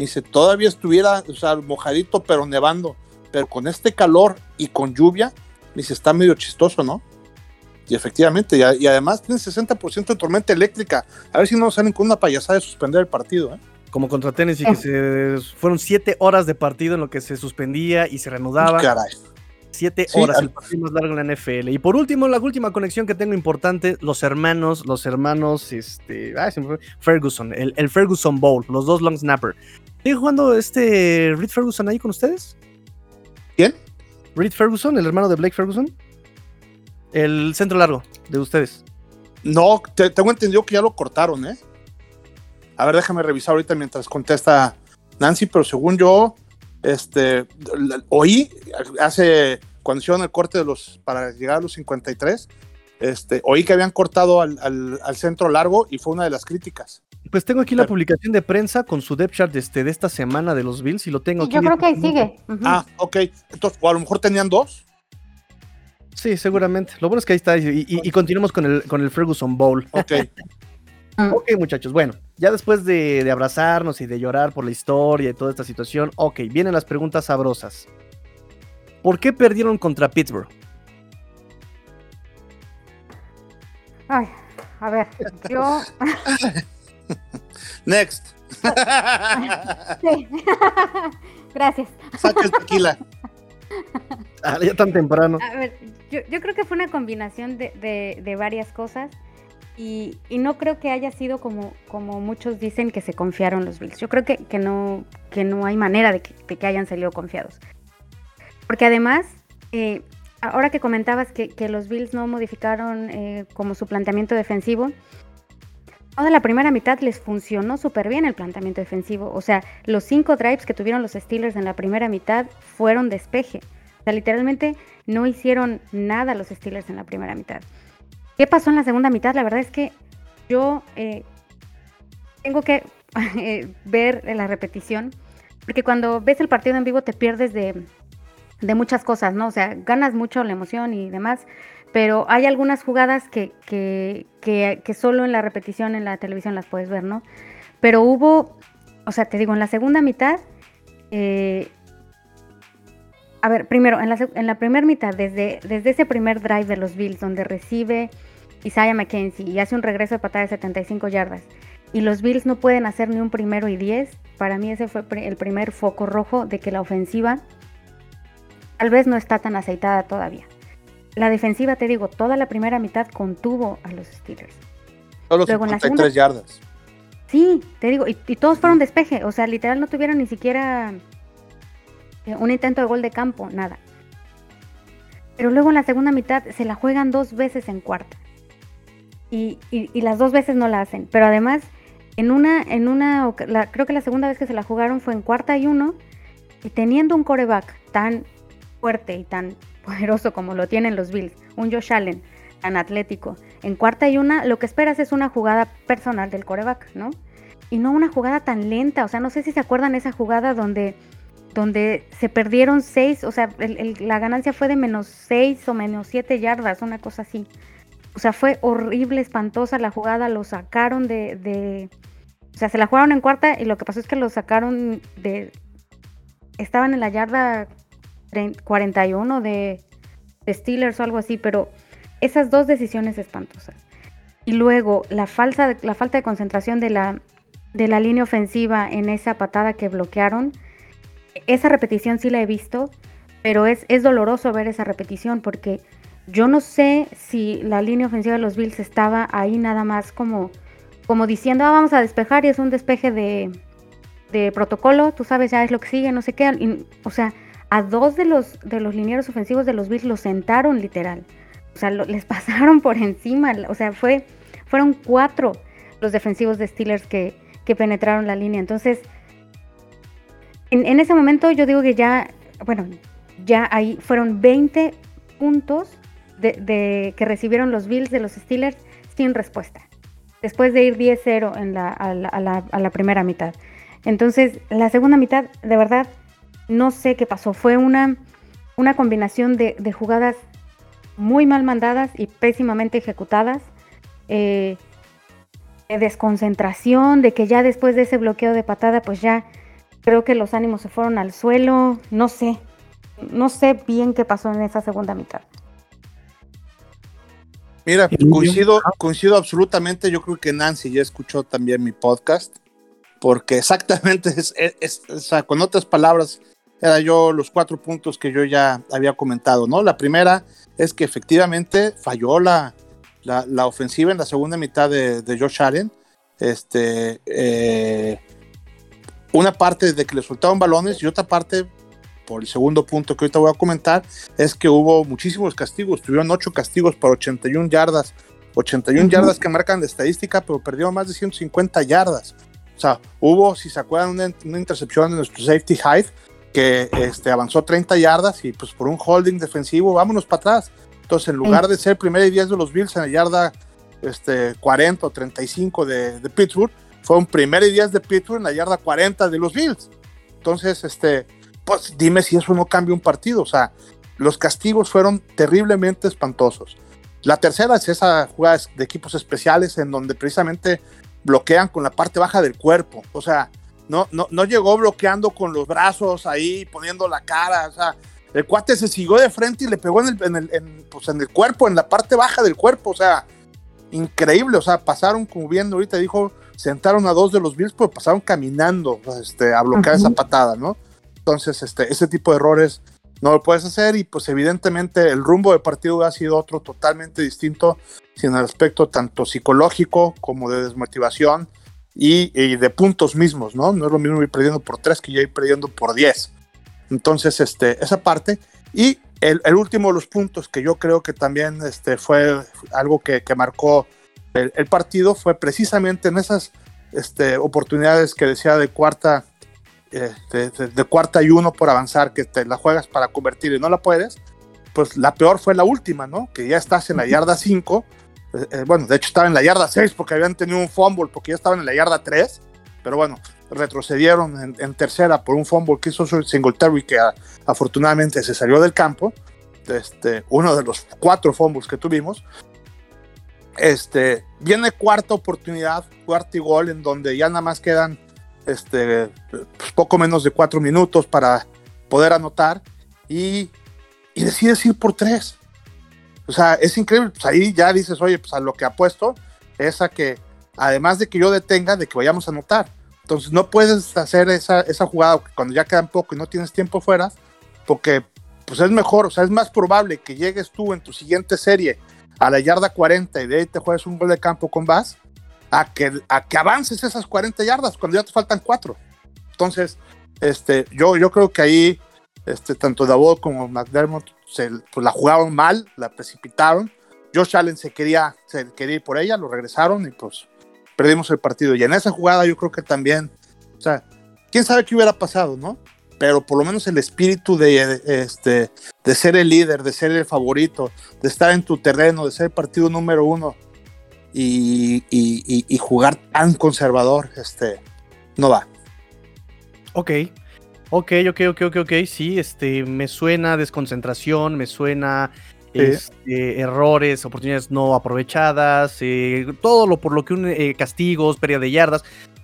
dice, todavía estuviera, o sea, mojadito, pero nevando, pero con este calor y con lluvia, dice, está medio chistoso, ¿no? Y efectivamente, y, además tiene 60% de tormenta eléctrica. A ver si no salen con una payasada de suspender el partido, ¿eh? Como contra Tennessee, que se, fueron siete horas de partido en lo que se suspendía y se reanudaba. Caray. Siete horas, el partido más largo en la NFL. Y por último, la última conexión que tengo importante, los hermanos, los hermanos, este, Ferguson, el, el, Ferguson Bowl, los dos long snapper. ¿Sigue jugando este Reed Ferguson ahí con ustedes? ¿Quién? Reed Ferguson, el hermano de Blake Ferguson. El centro largo de ustedes. No, tengo entendido que ya lo cortaron, ¿eh? A ver, déjame revisar ahorita mientras contesta Nancy, pero según yo, este, oí hace, cuando hicieron el corte de los, para llegar a los 53, este, oí que habían cortado al, centro largo y fue una de las críticas. Pues tengo aquí la publicación de prensa con su depth chart este, de esta semana de los Bills y lo tengo aquí. Yo creo que ahí sigue. Ah, ok. Entonces, o a lo mejor tenían dos. Sí, seguramente. Lo bueno es que ahí está. Y, continuamos con el, con el Ferguson Bowl. Ok. <laughs> ok, muchachos. Bueno, ya después de, de, abrazarnos y de llorar por la historia y toda esta situación, ok, vienen las preguntas sabrosas. ¿Por qué perdieron contra Pittsburgh? Ay, a ver, yo. <laughs> <laughs> <laughs> Next. <laughs> Sí. <laughs> Gracias. Saca el tequila. Ah, ya tan temprano. A ver, yo, yo creo que fue una combinación de, de, de varias cosas. Y, y, no creo que haya sido como, como muchos dicen que se confiaron los Bills. Yo creo que, que, no, que no hay manera de que, de que hayan salido confiados. Porque además, eh, ahora que comentabas que, que, los Bills no modificaron eh, como su planteamiento defensivo, toda la primera mitad les funcionó súper bien el planteamiento defensivo. O sea, los cinco drives que tuvieron los Steelers en la primera mitad fueron despeje. O sea, literalmente no hicieron nada los Steelers en la primera mitad. ¿Qué pasó en la segunda mitad? La verdad es que yo eh, tengo que <laughs> eh, ver la repetición, porque cuando ves el partido en vivo te pierdes de, de muchas cosas, ¿no? O sea, ganas mucho la emoción y demás, pero hay algunas jugadas que, que, que, solo en la repetición en la televisión las puedes ver, ¿no? Pero hubo, o sea, te digo, en la segunda mitad, eh, a ver, primero, en la, en la primera mitad, desde, desde ese primer drive de los Bills, donde recibe Isaiah McKenzie y hace un regreso de patada de 75 yardas, y los Bills no pueden hacer ni un primero y 10, para mí ese fue el primer foco rojo de que la ofensiva tal vez no está tan aceitada todavía. La defensiva, te digo, toda la primera mitad contuvo a los Steelers. Solo 53 yardas. Sí, te digo, y, todos fueron despeje, o sea, literal no tuvieron ni siquiera eh, un intento de gol de campo, nada. Pero luego en la segunda mitad se la juegan dos veces en cuarta. Y, las dos veces no la hacen. Pero además, en una, en una, creo que la segunda vez que se la jugaron fue en cuarta y uno. Y teniendo un coreback tan fuerte y tan poderoso como lo tienen los Bills, un Josh Allen tan atlético, en cuarta y una, lo que esperas es una jugada personal del coreback, ¿no? Y no una jugada tan lenta, o sea, no sé si se acuerdan esa jugada donde, donde se perdieron seis, o sea, la ganancia fue de menos seis o menos siete yardas, una cosa así. O sea, fue horrible, espantosa la jugada, lo sacaron de, de, O sea, se la jugaron en cuarta y lo que pasó es que lo sacaron de... Estaban en la yarda 41 de, Steelers o algo así, pero esas dos decisiones espantosas. Y luego la, falsa, la falta de concentración de la, de la línea ofensiva en esa patada que bloquearon, esa repetición sí la he visto, pero es, es doloroso ver esa repetición porque yo no sé si la línea ofensiva de los Bills estaba ahí nada más como, como diciendo, ah, vamos a despejar y es un despeje de, de protocolo, tú sabes ya es lo que sigue, no sé qué. o sea, a dos de los, de los linieros ofensivos de los Bills los sentaron literal. O sea, les <laughs> pasaron por encima. O sea, fue, fueron cuatro los defensivos de Steelers que, que penetraron la línea. Entonces, en, ese momento yo digo que ya, bueno, ya ahí fueron 20 puntos de, que recibieron los Bills de los Steelers sin respuesta. Después de ir 10-0 en la, a, la, primera mitad. Entonces, la segunda mitad, de verdad, no sé qué pasó. Fue una, una combinación de, jugadas muy mal mandadas y pésimamente ejecutadas. Eh, de desconcentración, de que ya después de ese bloqueo de patada, pues ya creo que los ánimos se fueron al suelo. No sé, no sé bien qué pasó en esa segunda mitad. Mira, coincido, coincido absolutamente. Yo creo que Nancy ya escuchó también mi podcast, porque exactamente es, o sea, con otras palabras, era yo los cuatro puntos que yo ya había comentado, ¿no? La primera es que efectivamente falló la, la, ofensiva en la segunda mitad de, de Josh Allen. Este, eh, una parte de que le soltaron balones y otra parte por el segundo punto que ahorita voy a comentar, es que hubo muchísimos castigos, tuvieron ocho castigos por 81 yardas, 81 yardas que marcan de estadística, pero perdió más de 150 yardas. O sea, hubo, si se acuerdan, una, intercepción de nuestro safety Hyde que este, avanzó 30 yardas y pues por un holding defensivo, vámonos para atrás. Entonces, en lugar de ser primera y 10 de los Bills en la yarda este, 40 o 35 de, de Pittsburgh, fue un primer y 10 de Pittsburgh en la yarda 40 de los Bills. Entonces, este, pues dime si eso no cambia un partido. O sea, los castigos fueron terriblemente espantosos. La tercera es esa jugada de equipos especiales en donde precisamente bloquean con la parte baja del cuerpo. O sea, no, no, no llegó bloqueando con los brazos ahí, poniendo la cara. O sea, el cuate se siguió de frente y le pegó en el, en el, pues en el cuerpo, en la parte baja del cuerpo. O sea, increíble. O sea, pasaron, como viendo ahorita dijo, sentaron a dos de los Bills, pero pasaron caminando este, a bloquear esa patada, ¿no? Entonces, este, ese tipo de errores no lo puedes hacer y pues evidentemente el rumbo del partido ha sido otro totalmente distinto, sin el aspecto tanto psicológico como de desmotivación y, de puntos mismos, ¿no? No es lo mismo ir perdiendo por tres que ya ir perdiendo por diez. Entonces, este, esa parte. Y el, último de los puntos que yo creo que también este, fue algo que, marcó el, el, partido fue precisamente en esas este, oportunidades que decía de cuarta eh, de, cuarta y uno por avanzar, que te la juegas para convertir y no la puedes, pues la peor fue la última, ¿no? Que ya estás en la yarda 5. Eh, eh, bueno, de hecho estaba en la yarda 6 porque habían tenido un fumble, porque ya estaban en la yarda 3. Pero bueno, retrocedieron en, tercera por un fumble que hizo Singletary, que afortunadamente se salió del campo. Este, uno de los cuatro fumbles que tuvimos. Este, viene cuarta oportunidad, cuarto y gol, en donde ya nada más quedan este, pues, poco menos de cuatro minutos para poder anotar y, y decides ir por tres. O sea, es increíble. Pues ahí ya dices, oye, pues a lo que apuesto es a que, además de que yo detenga, de que vayamos a anotar. Entonces no puedes hacer esa, esa jugada cuando ya quedan poco y no tienes tiempo fuera, porque pues es mejor, o sea, es más probable que llegues tú en tu siguiente serie a la yarda 40 y de ahí te juegues un gol de campo con Bass, a que, a que avances esas 40 yardas cuando ya te faltan cuatro. Entonces, este, yo, yo creo que ahí, este, tanto Davos como McDermott se, pues, la jugaron mal, la precipitaron. Josh Allen se quería, se quería ir por ella, lo regresaron y pues perdimos el partido. Y en esa jugada yo creo que también, o sea, quién sabe qué hubiera pasado, ¿no? Pero por lo menos el espíritu de, este, de ser el líder, de ser el favorito, de estar en tu terreno, de ser el partido número uno, y, jugar tan conservador, este, no va. Ok, ok, ok, ok, ok, ok, sí, este, me suena desconcentración, me suena este, errores, oportunidades no aprovechadas, eh, todo lo por lo que un eh, castigos, pérdida de yardas,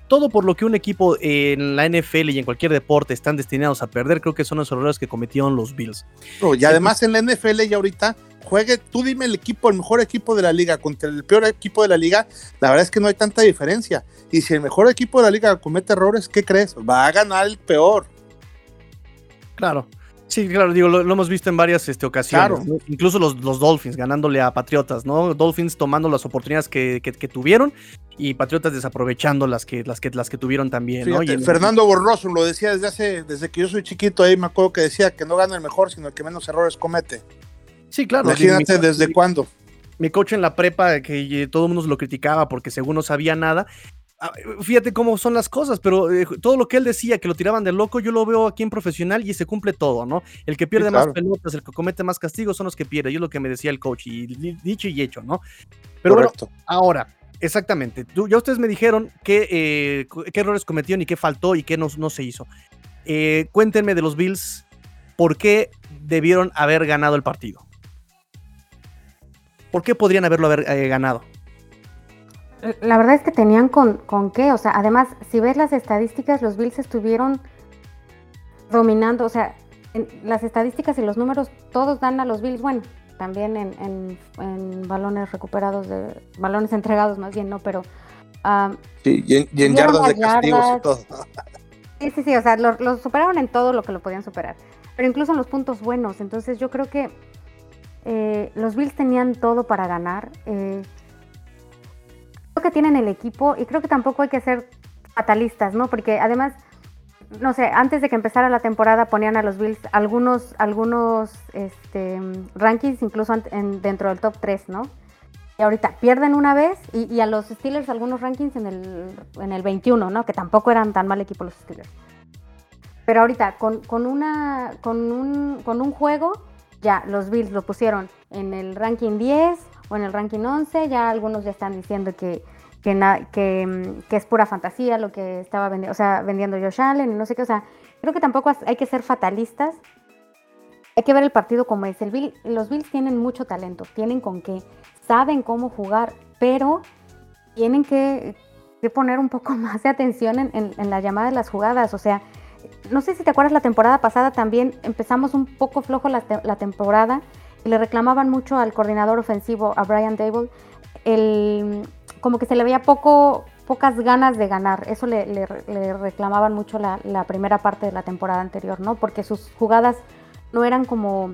todo por lo que un equipo en la NFL y en cualquier deporte están destinados a perder, creo que son los errores que cometieron los Bills. y además en la NFL y ahorita juegue, tú dime el equipo, el mejor equipo de la liga contra el peor equipo de la liga, la verdad es que no hay tanta diferencia. Y si el mejor equipo de la liga comete errores, ¿qué crees? Va a ganar el peor. Claro. Sí, claro, digo, lo, hemos visto en varias este, ocasiones. Incluso los, los, Dolphins ganándole a Patriotas, ¿no? Dolphins tomando las oportunidades que, tuvieron y Patriotas desaprovechando las que, las que, las que tuvieron también, ¿no? Fernando Borroso lo decía desde hace, desde que yo soy chiquito, ahí me acuerdo que decía que no gana el mejor, sino el que menos errores comete. Sí, claro. Imagínate desde cuándo. Mi coach en la prepa, que todo el mundo lo criticaba porque según no sabía nada, fíjate cómo son las cosas, pero eh, todo lo que él decía que lo tiraban de loco, yo lo veo aquí en profesional y se cumple todo, ¿no? El que pierde más pelotas, el que comete más castigos son los que pierden, yo es lo que me decía el coach, y dicho y hecho, ¿no? Pero bueno, ahora, exactamente, ya ustedes me dijeron qué, eh, qué errores cometieron y qué faltó y qué no, no se hizo. Eh, cuéntenme de los Bills, ¿por qué debieron haber ganado el partido? ¿Por qué podrían haberlo haber ganado? La verdad es que tenían con, con qué, o sea, además, si ves las estadísticas, los Bills estuvieron dominando, o sea, las estadísticas y los números todos dan a los Bills, bueno, también en, balones recuperados, de balones entregados más bien, ¿no? Pero... sí, y en, yardas de castigos y todo. Sí, sí, sí, o sea, los superaron en todo lo que lo podían superar, pero incluso en los puntos buenos, entonces yo creo que eh, los Bills tenían todo para ganar. Eh, que tienen el equipo y creo que tampoco hay que ser fatalistas, ¿no? Porque además, no sé, antes de que empezara la temporada ponían a los Bills algunos, algunos este, rankings incluso en, dentro del top 3, ¿no? Y ahorita pierden una vez y, a los Steelers algunos rankings en el, en el 21, ¿no? Que tampoco eran tan mal equipo los Steelers. Pero ahorita, con, con, una, con, un, con un juego, ya los Bills lo pusieron en el ranking 10 o en el ranking 11, ya algunos ya están diciendo que, que, mm, que, es pura fantasía lo que estaba vendiendo, o sea, vendiendo Josh Allen no sé qué, o sea, creo que tampoco hay que ser fatalistas, hay que ver el partido como es. El Bill, los Bills tienen mucho talento, tienen con qué, saben cómo jugar, pero tienen que, poner un poco <laughs> más de atención en, la llamada de las jugadas, o sea, no sé si te acuerdas la temporada pasada también empezamos un poco flojo la, la temporada le reclamaban mucho al coordinador ofensivo, a Brian Dable, el, como que se le veía poco, pocas ganas de ganar. Eso le, reclamaban mucho la, primera parte de la temporada anterior, ¿no? Porque sus jugadas no eran como,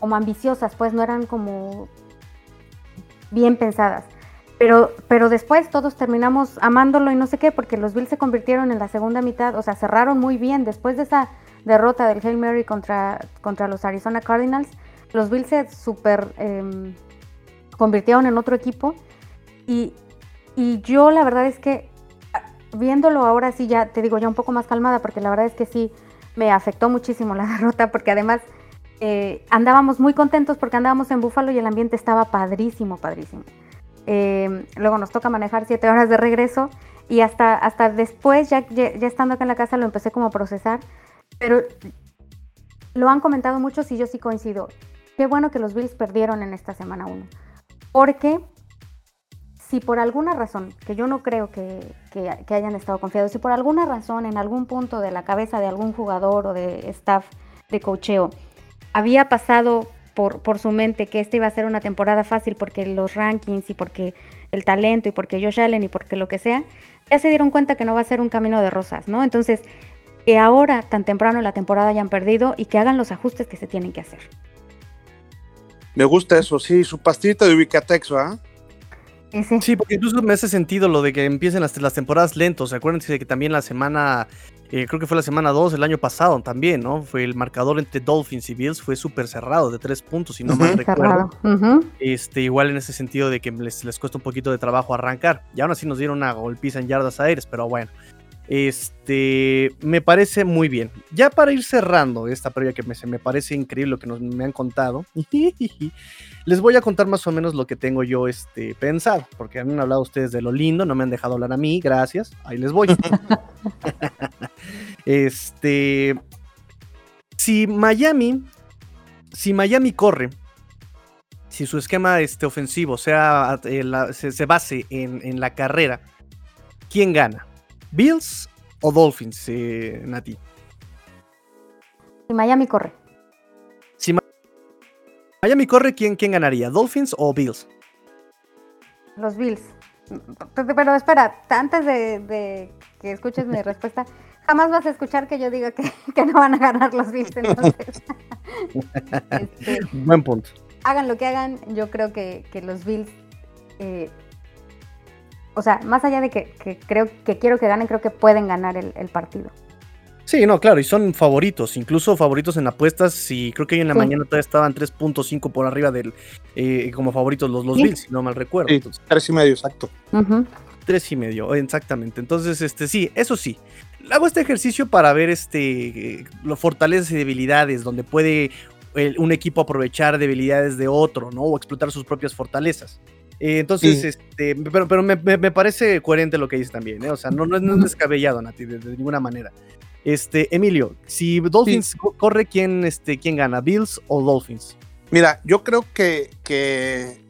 como ambiciosas, pues no eran como bien pensadas. Pero, pero después todos terminamos amándolo y no sé qué, porque los Bills se convirtieron en la segunda mitad, o sea, cerraron muy bien. Después de esa derrota del Hail Mary contra, contra los Arizona Cardinals, los Bills se super em, convirtieron en otro equipo y, yo la verdad es que viéndolo ahora sí ya te digo ya un poco más calmada porque la verdad es que sí me afectó muchísimo la <laughs> derrota porque además eh, andábamos muy contentos porque andábamos en Búfalo y el ambiente estaba padrísimo, padrísimo. Eh, luego nos toca manejar siete horas de regreso y hasta, hasta después, ya, ya, estando acá en la casa, lo empecé como a procesar. Pero lo han comentado muchos y yo sí coincido. Qué bueno que los Bills perdieron en esta semana 1. Porque si por alguna razón, que yo no creo que, hayan estado confiados, si por alguna razón en algún punto de la cabeza de algún jugador o de staff de cocheo había pasado por, su mente que esta iba a ser una temporada fácil porque los rankings y porque el talento y porque Josh Allen y porque lo que sea, ya se dieron cuenta que no va a ser un camino de rosas, ¿no? Entonces, que ahora, tan temprano en la temporada, hayan perdido y que hagan los ajustes que se tienen que hacer. Me gusta eso, sí, su pastillita de Ubicatex, ¿ah? Sí, porque incluso me hace sentido lo de que empiecen las, las temporadas lentos. Acuérdense de que también la semana, eh, creo que fue la semana 2 el año pasado también, ¿no? Fue el marcador entre Dolphins y Bills, fue súper cerrado, de tres puntos, si no mal recuerdo. este, igual en ese sentido de que les, les cuesta un poquito de trabajo arrancar. Y aún así nos dieron una golpiza en yardas aéreas, pero bueno. Este, me parece muy bien. Ya para ir cerrando esta previa que me, me parece increíble lo que nos, me han contado, <laughs> les voy a contar más o menos lo que tengo yo este, pensado, porque han hablado ustedes de lo lindo, no me han dejado hablar a mí, gracias, ahí les voy. <laughs> este, si Miami, si Miami corre, si su esquema este, ofensivo sea, eh, se, base en, en la carrera, ¿quién gana? ¿Bills o Dolphins, eh, Nati? Si Miami corre. Si Miami corre, ¿quién, ¿quién ganaría? ¿Dolphins o Bills? Los Bills. Pero espera, antes de, que escuches mi <laughs> respuesta, jamás vas a escuchar que yo diga que, no van a ganar los Bills. Entonces, este, <laughs> Buen punto. Hagan lo que hagan, yo creo que, los Bills, eh, o sea, más allá de que, creo que quiero que ganen, creo que pueden ganar el partido. Sí, no, claro, y son favoritos, incluso favoritos en apuestas. Y creo que hoy en la mañana todavía estaban 3.5 por arriba del eh, como favoritos los, los Bills, si no mal recuerdo. Sí, tres y medio, exacto. Tres y medio, exactamente. Entonces, este, sí, eso sí. Hago este ejercicio para ver este los fortalezas y debilidades, donde puede un equipo aprovechar debilidades de otro, ¿no? O explotar sus propias fortalezas. Eh, entonces, este, pero, pero me, parece coherente lo que dices también, ¿eh? O sea, no, no, es, descabellado, Nati, de ninguna manera. Este, Emilio, si Dolphins corre, ¿quién, este, ¿quién gana? ¿Bills o Dolphins? Mira, yo creo que, que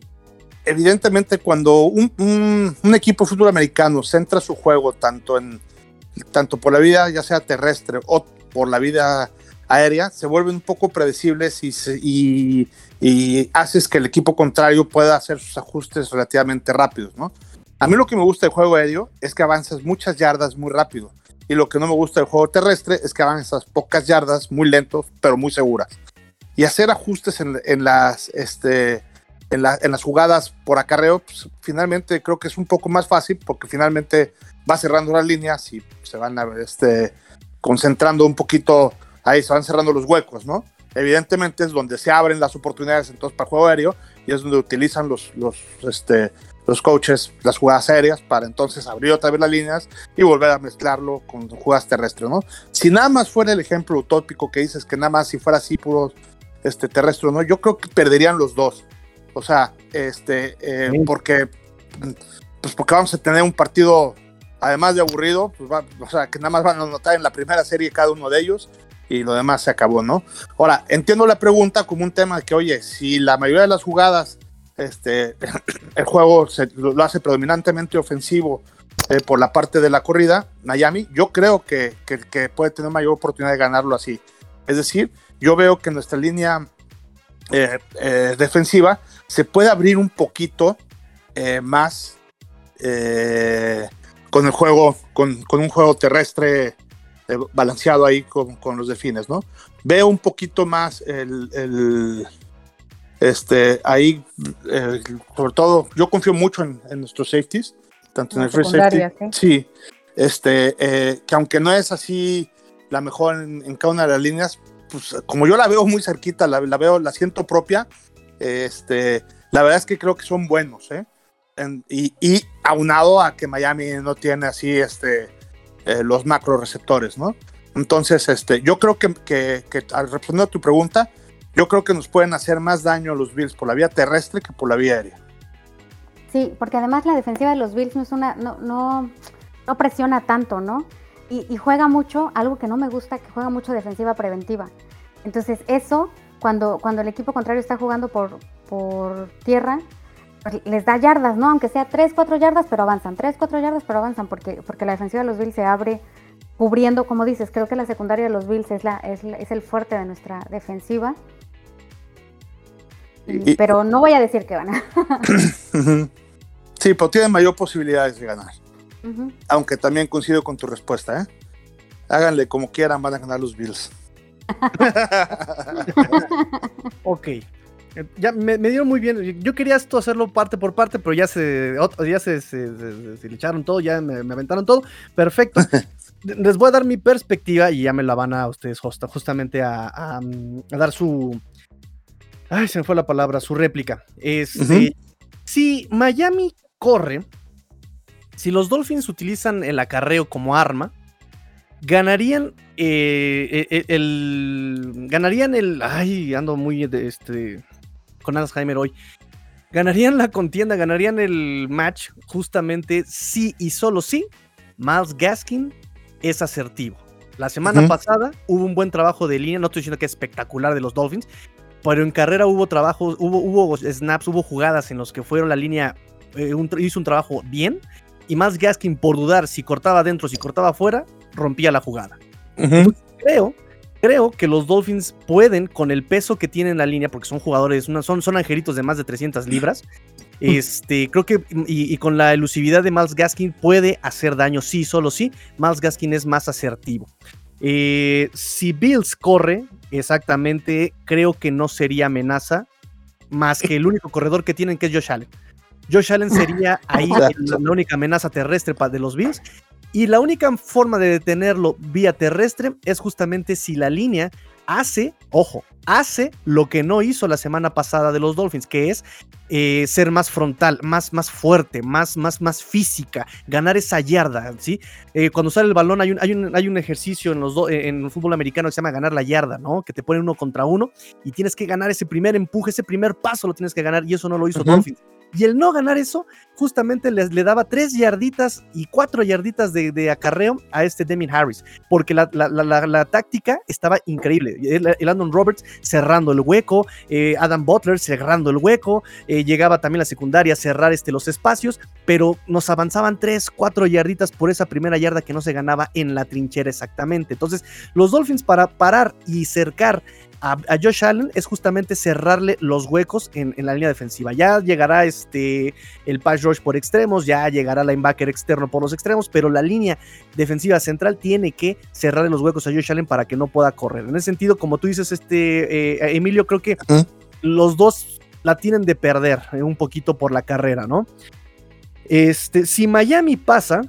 evidentemente cuando un, equipo fútbol americano centra su juego tanto en tanto por la vida ya sea terrestre o por la vida aérea, se vuelve un poco predecibles y, y, haces que el equipo contrario pueda hacer sus ajustes relativamente rápidos, ¿no? A mí lo que me gusta del juego aéreo es que avanzas muchas yardas muy rápido y lo que no me gusta del juego terrestre es que van esas pocas yardas muy lentos, pero muy seguras. Y hacer ajustes en, las, este, en, las jugadas por acarreo, pues, finalmente creo que es un poco más fácil porque finalmente va cerrando las líneas y se van este, concentrando un poquito, ahí se van cerrando los huecos, ¿no? Evidentemente es donde se abren las oportunidades entonces para juego aéreo y es donde utilizan los, los, este, los coaches las jugadas aéreas para entonces abrir otra vez las líneas y volver a mezclarlo con jugadas terrestres, ¿no? Si nada más fuera el ejemplo utópico que dices que nada más si fuera así puro este, terrestre, ¿no? Yo creo que perderían los dos. O sea, este, eh, porque, pues porque vamos a tener un partido, además de aburrido, pues o sea, que nada más van a anotar en la primera serie cada uno de ellos y lo demás se acabó, ¿no? Ahora, entiendo la pregunta como un tema que, oye, si la mayoría de las jugadas este, <clears throat> el juego se, lo hace predominantemente ofensivo eh, por la parte de la corrida, Miami, yo creo que, que, puede tener mayor oportunidad de ganarlo así. Es decir, yo veo que nuestra línea eh, eh, defensiva se puede abrir un poquito más con el juego, con, con, un juego terrestre balanceado ahí con, con, los delfines, ¿no? Veo un poquito más el, el este, ahí, eh, sobre todo, yo confío mucho en, nuestros safeties, tanto en el free safety. ¿sí? este, eh, que aunque no es así la mejor en, cada una de las líneas, pues como yo la veo muy cerquita, la, veo, la siento propia, este, la verdad es que creo que son buenos, ¿eh? y, aunado a que Miami no tiene así este, los macro receptores, ¿no? Entonces, este, yo creo que, que, al responder a tu pregunta, yo creo que nos pueden hacer más daño los Bills por la vía terrestre que por la vía aérea. Sí, porque además la defensiva de los Bills no es una, no, no, no presiona tanto, ¿no? Y, juega mucho, algo que no me gusta, que juega mucho defensiva preventiva. Entonces, eso, cuando, cuando el equipo contrario está jugando por, por tierra, pues, les da yardas, ¿no? Aunque sea 3, 4 yardas, pero avanzan. 3, 4 yardas, pero avanzan, porque, porque la defensiva de los Bills se abre cubriendo, como dices, creo que la secundaria de los Bills es, la, es, es el fuerte de nuestra defensiva pero no voy a decir que van a. <coughs> sí, pero tienen mayor posibilidades de ganar. Aunque también coincido con tu respuesta, ¿eh? Háganle como quieran, van a ganar los Bills. <laughs> ok. Ya me, dieron muy bien. Yo quería esto hacerlo parte por parte, pero ya se, ya se, se, le echaron todo, ya me, aventaron todo. Perfecto. <laughs> Les voy a dar mi perspectiva y ya me la van a ustedes justamente a dar su, Ay, se me fue la palabra, su réplica. Este, Si Miami corre, si los Dolphins utilizan el acarreo como arma, ganarían eh, eh, el, ganarían el ay ando muy este con Alzheimer hoy. Ganarían la contienda ganarían el match justamente si y solo si Miles Gaskin es asertivo. La semana pasada hubo un buen trabajo de línea no estoy diciendo que es espectacular de los Dolphins pero en carrera hubo trabajos, hubo, hubo snaps, hubo jugadas en los que fueron la línea, eh, hizo un trabajo bien, y más Gaskin por dudar si cortaba adentro, si cortaba afuera, rompía la jugada. Creo, creo que los Dolphins pueden, con el peso que tienen en la línea, porque son jugadores, son, son angelitos de más de 300 libras, <laughs> Este, creo que, y, con la elusividad de Miles Gaskin puede hacer daño, sí, solo sí. Miles Gaskin es más asertivo. Eh, si Bills corre, exactamente, creo que no sería amenaza, más que el único corredor que tienen, que es Josh Allen. Josh Allen sería ahí <laughs> la, única amenaza terrestre de los Bills. Y la única forma de detenerlo vía terrestre es justamente si la línea hace, ojo, hace lo que no hizo la semana pasada de los Dolphins, que es eh, ser más frontal, más, más fuerte, más, más, más física, ganar esa yarda, ¿sí? Eh, cuando sale el balón hay un, hay un, hay un ejercicio en, los en el fútbol americano que se llama ganar la yarda, ¿no? Que te ponen uno contra uno y tienes que ganar ese primer empuje, ese primer paso lo tienes que ganar y eso no lo hizo Dolphins. Y el no ganar eso, justamente le, le daba tres yarditas y cuatro yarditas de, acarreo a este Demin Harris, porque la, la, táctica estaba increíble. El, el, Andon Roberts cerrando el hueco, eh, Adam Butler cerrando el hueco, eh, llegaba también la secundaria a cerrar este, los espacios, pero nos avanzaban tres, cuatro yarditas por esa primera yarda que no se ganaba en la trinchera exactamente. Entonces, los Dolphins para parar y cercar a, Josh Allen es justamente cerrarle los huecos en, la línea defensiva. Ya llegará este, el pass rush por extremos, ya llegará linebacker externo por los extremos, pero la línea defensiva central tiene que cerrarle los huecos a Josh Allen para que no pueda correr. En ese sentido, como tú dices, este, eh, Emilio, creo que los dos la tienen de perder eh, un poquito por la carrera, ¿no? Este, si Miami pasa,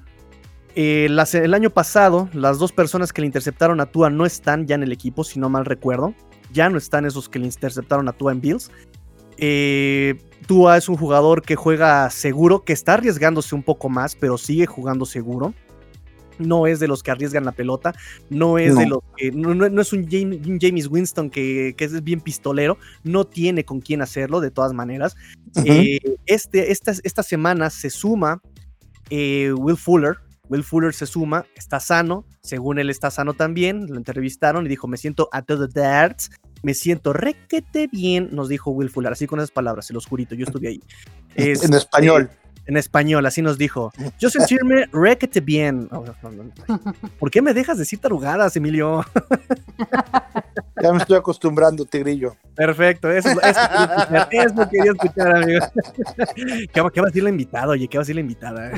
eh, el año pasado, las dos personas que le interceptaron a Tua no están ya en el equipo, si no mal recuerdo ya no están esos que le interceptaron a Tua en Bills. Eh, Tua es un jugador que juega seguro, que está arriesgándose un poco más, pero sigue jugando seguro. No es de los que arriesgan la pelota, no es de los que. No, es un, James Winston que, es bien pistolero, no tiene con quién hacerlo, de todas maneras. Eh, este, esta, esta semana se suma eh, Will Fuller, Will Fuller se suma, está sano, según él está sano también, lo entrevistaron y dijo, me siento a todo darts, me siento requete bien, nos dijo Will Fuller, así con esas palabras, se los jurito, yo estuve ahí. en este, español. en español, así nos dijo. Yo <laughs> sentirme requete bien. Oh, ¿Por qué me dejas decir tarugadas, Emilio? <laughs> Ya me estoy acostumbrando, tigrillo. Perfecto, eso, eso, eso quería escuchar, amigo. <laughs> ¿Qué, va a decir la invitada? Oye, ¿qué va a decir la invitada?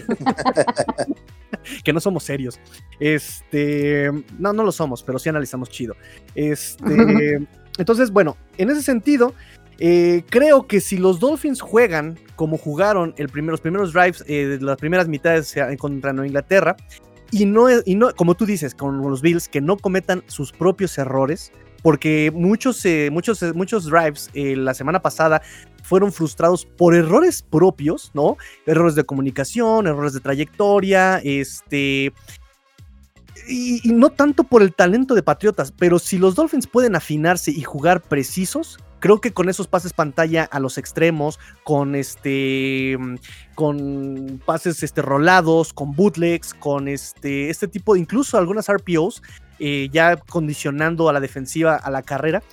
<laughs> que no somos serios. Este, no, no lo somos, pero sí analizamos chido. Este, entonces, bueno, en ese sentido, eh, creo que si los Dolphins juegan como jugaron el los primeros drives eh, las primeras mitades contra Nueva Inglaterra, y no, y no, como tú dices, con los Bills, que no cometan sus propios errores, porque muchos, eh, muchos, muchos drives la semana pasada fueron frustrados por errores propios, ¿no? Errores de comunicación, errores de trayectoria, este... Y, no tanto por el talento de Patriotas, pero si los Dolphins pueden afinarse y jugar precisos, creo que con esos pases pantalla a los extremos, con este, con pases este, rolados, con bootlegs, con este, este tipo, incluso algunas RPOs, eh, ya condicionando a la defensiva a la carrera,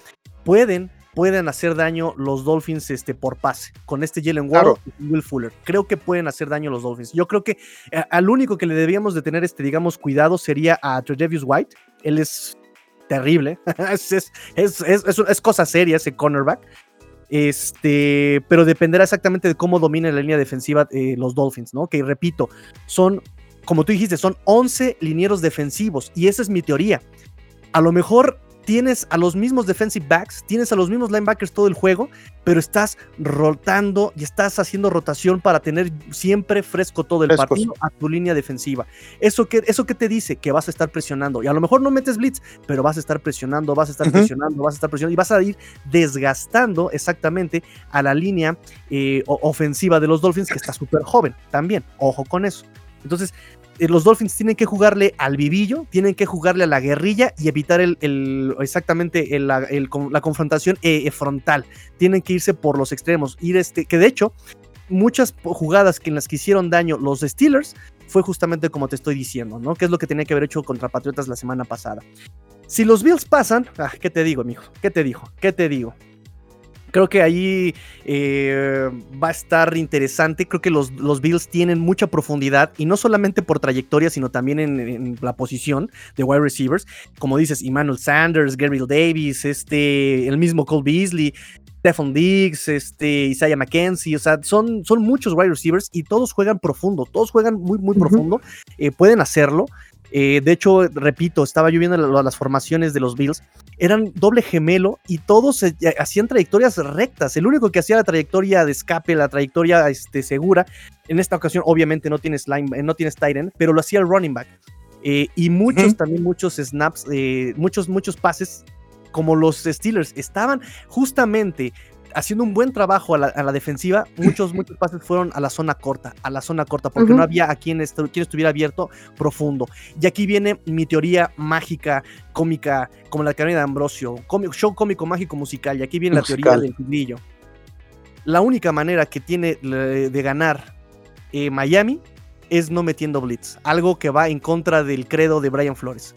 pueden pueden hacer daño los Dolphins este, por pase, con este Jalen Ward y Will Fuller. Creo que pueden hacer daño los Dolphins. Yo creo que eh, al único que le debíamos de tener, este, digamos, cuidado sería a Tredavious White. Él es terrible, <laughs> es, es, cosa seria ese cornerback. Este, pero dependerá exactamente de cómo domine la línea defensiva eh, los Dolphins, ¿no? Que repito, son, como tú dijiste, son 11 linieros defensivos y esa es mi teoría. A lo mejor tienes a los mismos defensive backs, tienes a los mismos linebackers todo el juego, pero estás rotando y estás haciendo rotación para tener siempre fresco todo el partido a tu línea defensiva. ¿Eso que ¿Eso qué te dice? Que vas a estar presionando. Y a lo mejor no metes blitz, pero vas a estar presionando, vas a estar presionando, vas a estar presionando y vas a ir desgastando exactamente a la línea eh, ofensiva de los Dolphins, que está súper joven también. Ojo con eso. Entonces, los Dolphins tienen que jugarle al vivillo, tienen que jugarle a la guerrilla y evitar el, exactamente la, confrontación eh, frontal. Tienen que irse por los extremos. Ir este, que de hecho, muchas jugadas que en las que hicieron daño los Steelers fue justamente como te estoy diciendo, ¿no? Que es lo que tenía que haber hecho contra Patriotas la semana pasada. Si los Bills pasan, ah, ¿qué te digo, amigo? ¿Qué te digo? ¿Qué te digo? Creo que ahí eh, va a estar interesante. Creo que los, los, Bills tienen mucha profundidad y no solamente por trayectoria, sino también en, la posición de wide receivers. Como dices, Emmanuel Sanders, Gary Davis, este, el mismo Cole Beasley. Stephon Diggs, este, Isaiah McKenzie, o sea, son, son muchos wide receivers y todos juegan profundo, todos juegan muy, muy profundo, eh, pueden hacerlo. Eh, de hecho, repito, estaba yo viendo las formaciones de los Bills, eran doble gemelo y todos hacían trayectorias rectas. El único que hacía la trayectoria de escape, la trayectoria este, segura, en esta ocasión obviamente no tienes, line, no tienes Titan, pero lo hacía el running back. Eh, y muchos, también muchos snaps, muchos, muchos pases como los Steelers estaban justamente haciendo un buen trabajo a la, defensiva, muchos, muchos pases fueron a la zona corta, a la zona corta, porque no había a quien, quien, estuviera abierto profundo. Y aquí viene mi teoría mágica, cómica, como la que de Ambrosio, show cómico, mágico, musical. Y aquí viene la teoría del tigrillo. La única manera que tiene de ganar eh, Miami es no metiendo blitz, algo que va en contra del credo de Brian Flores.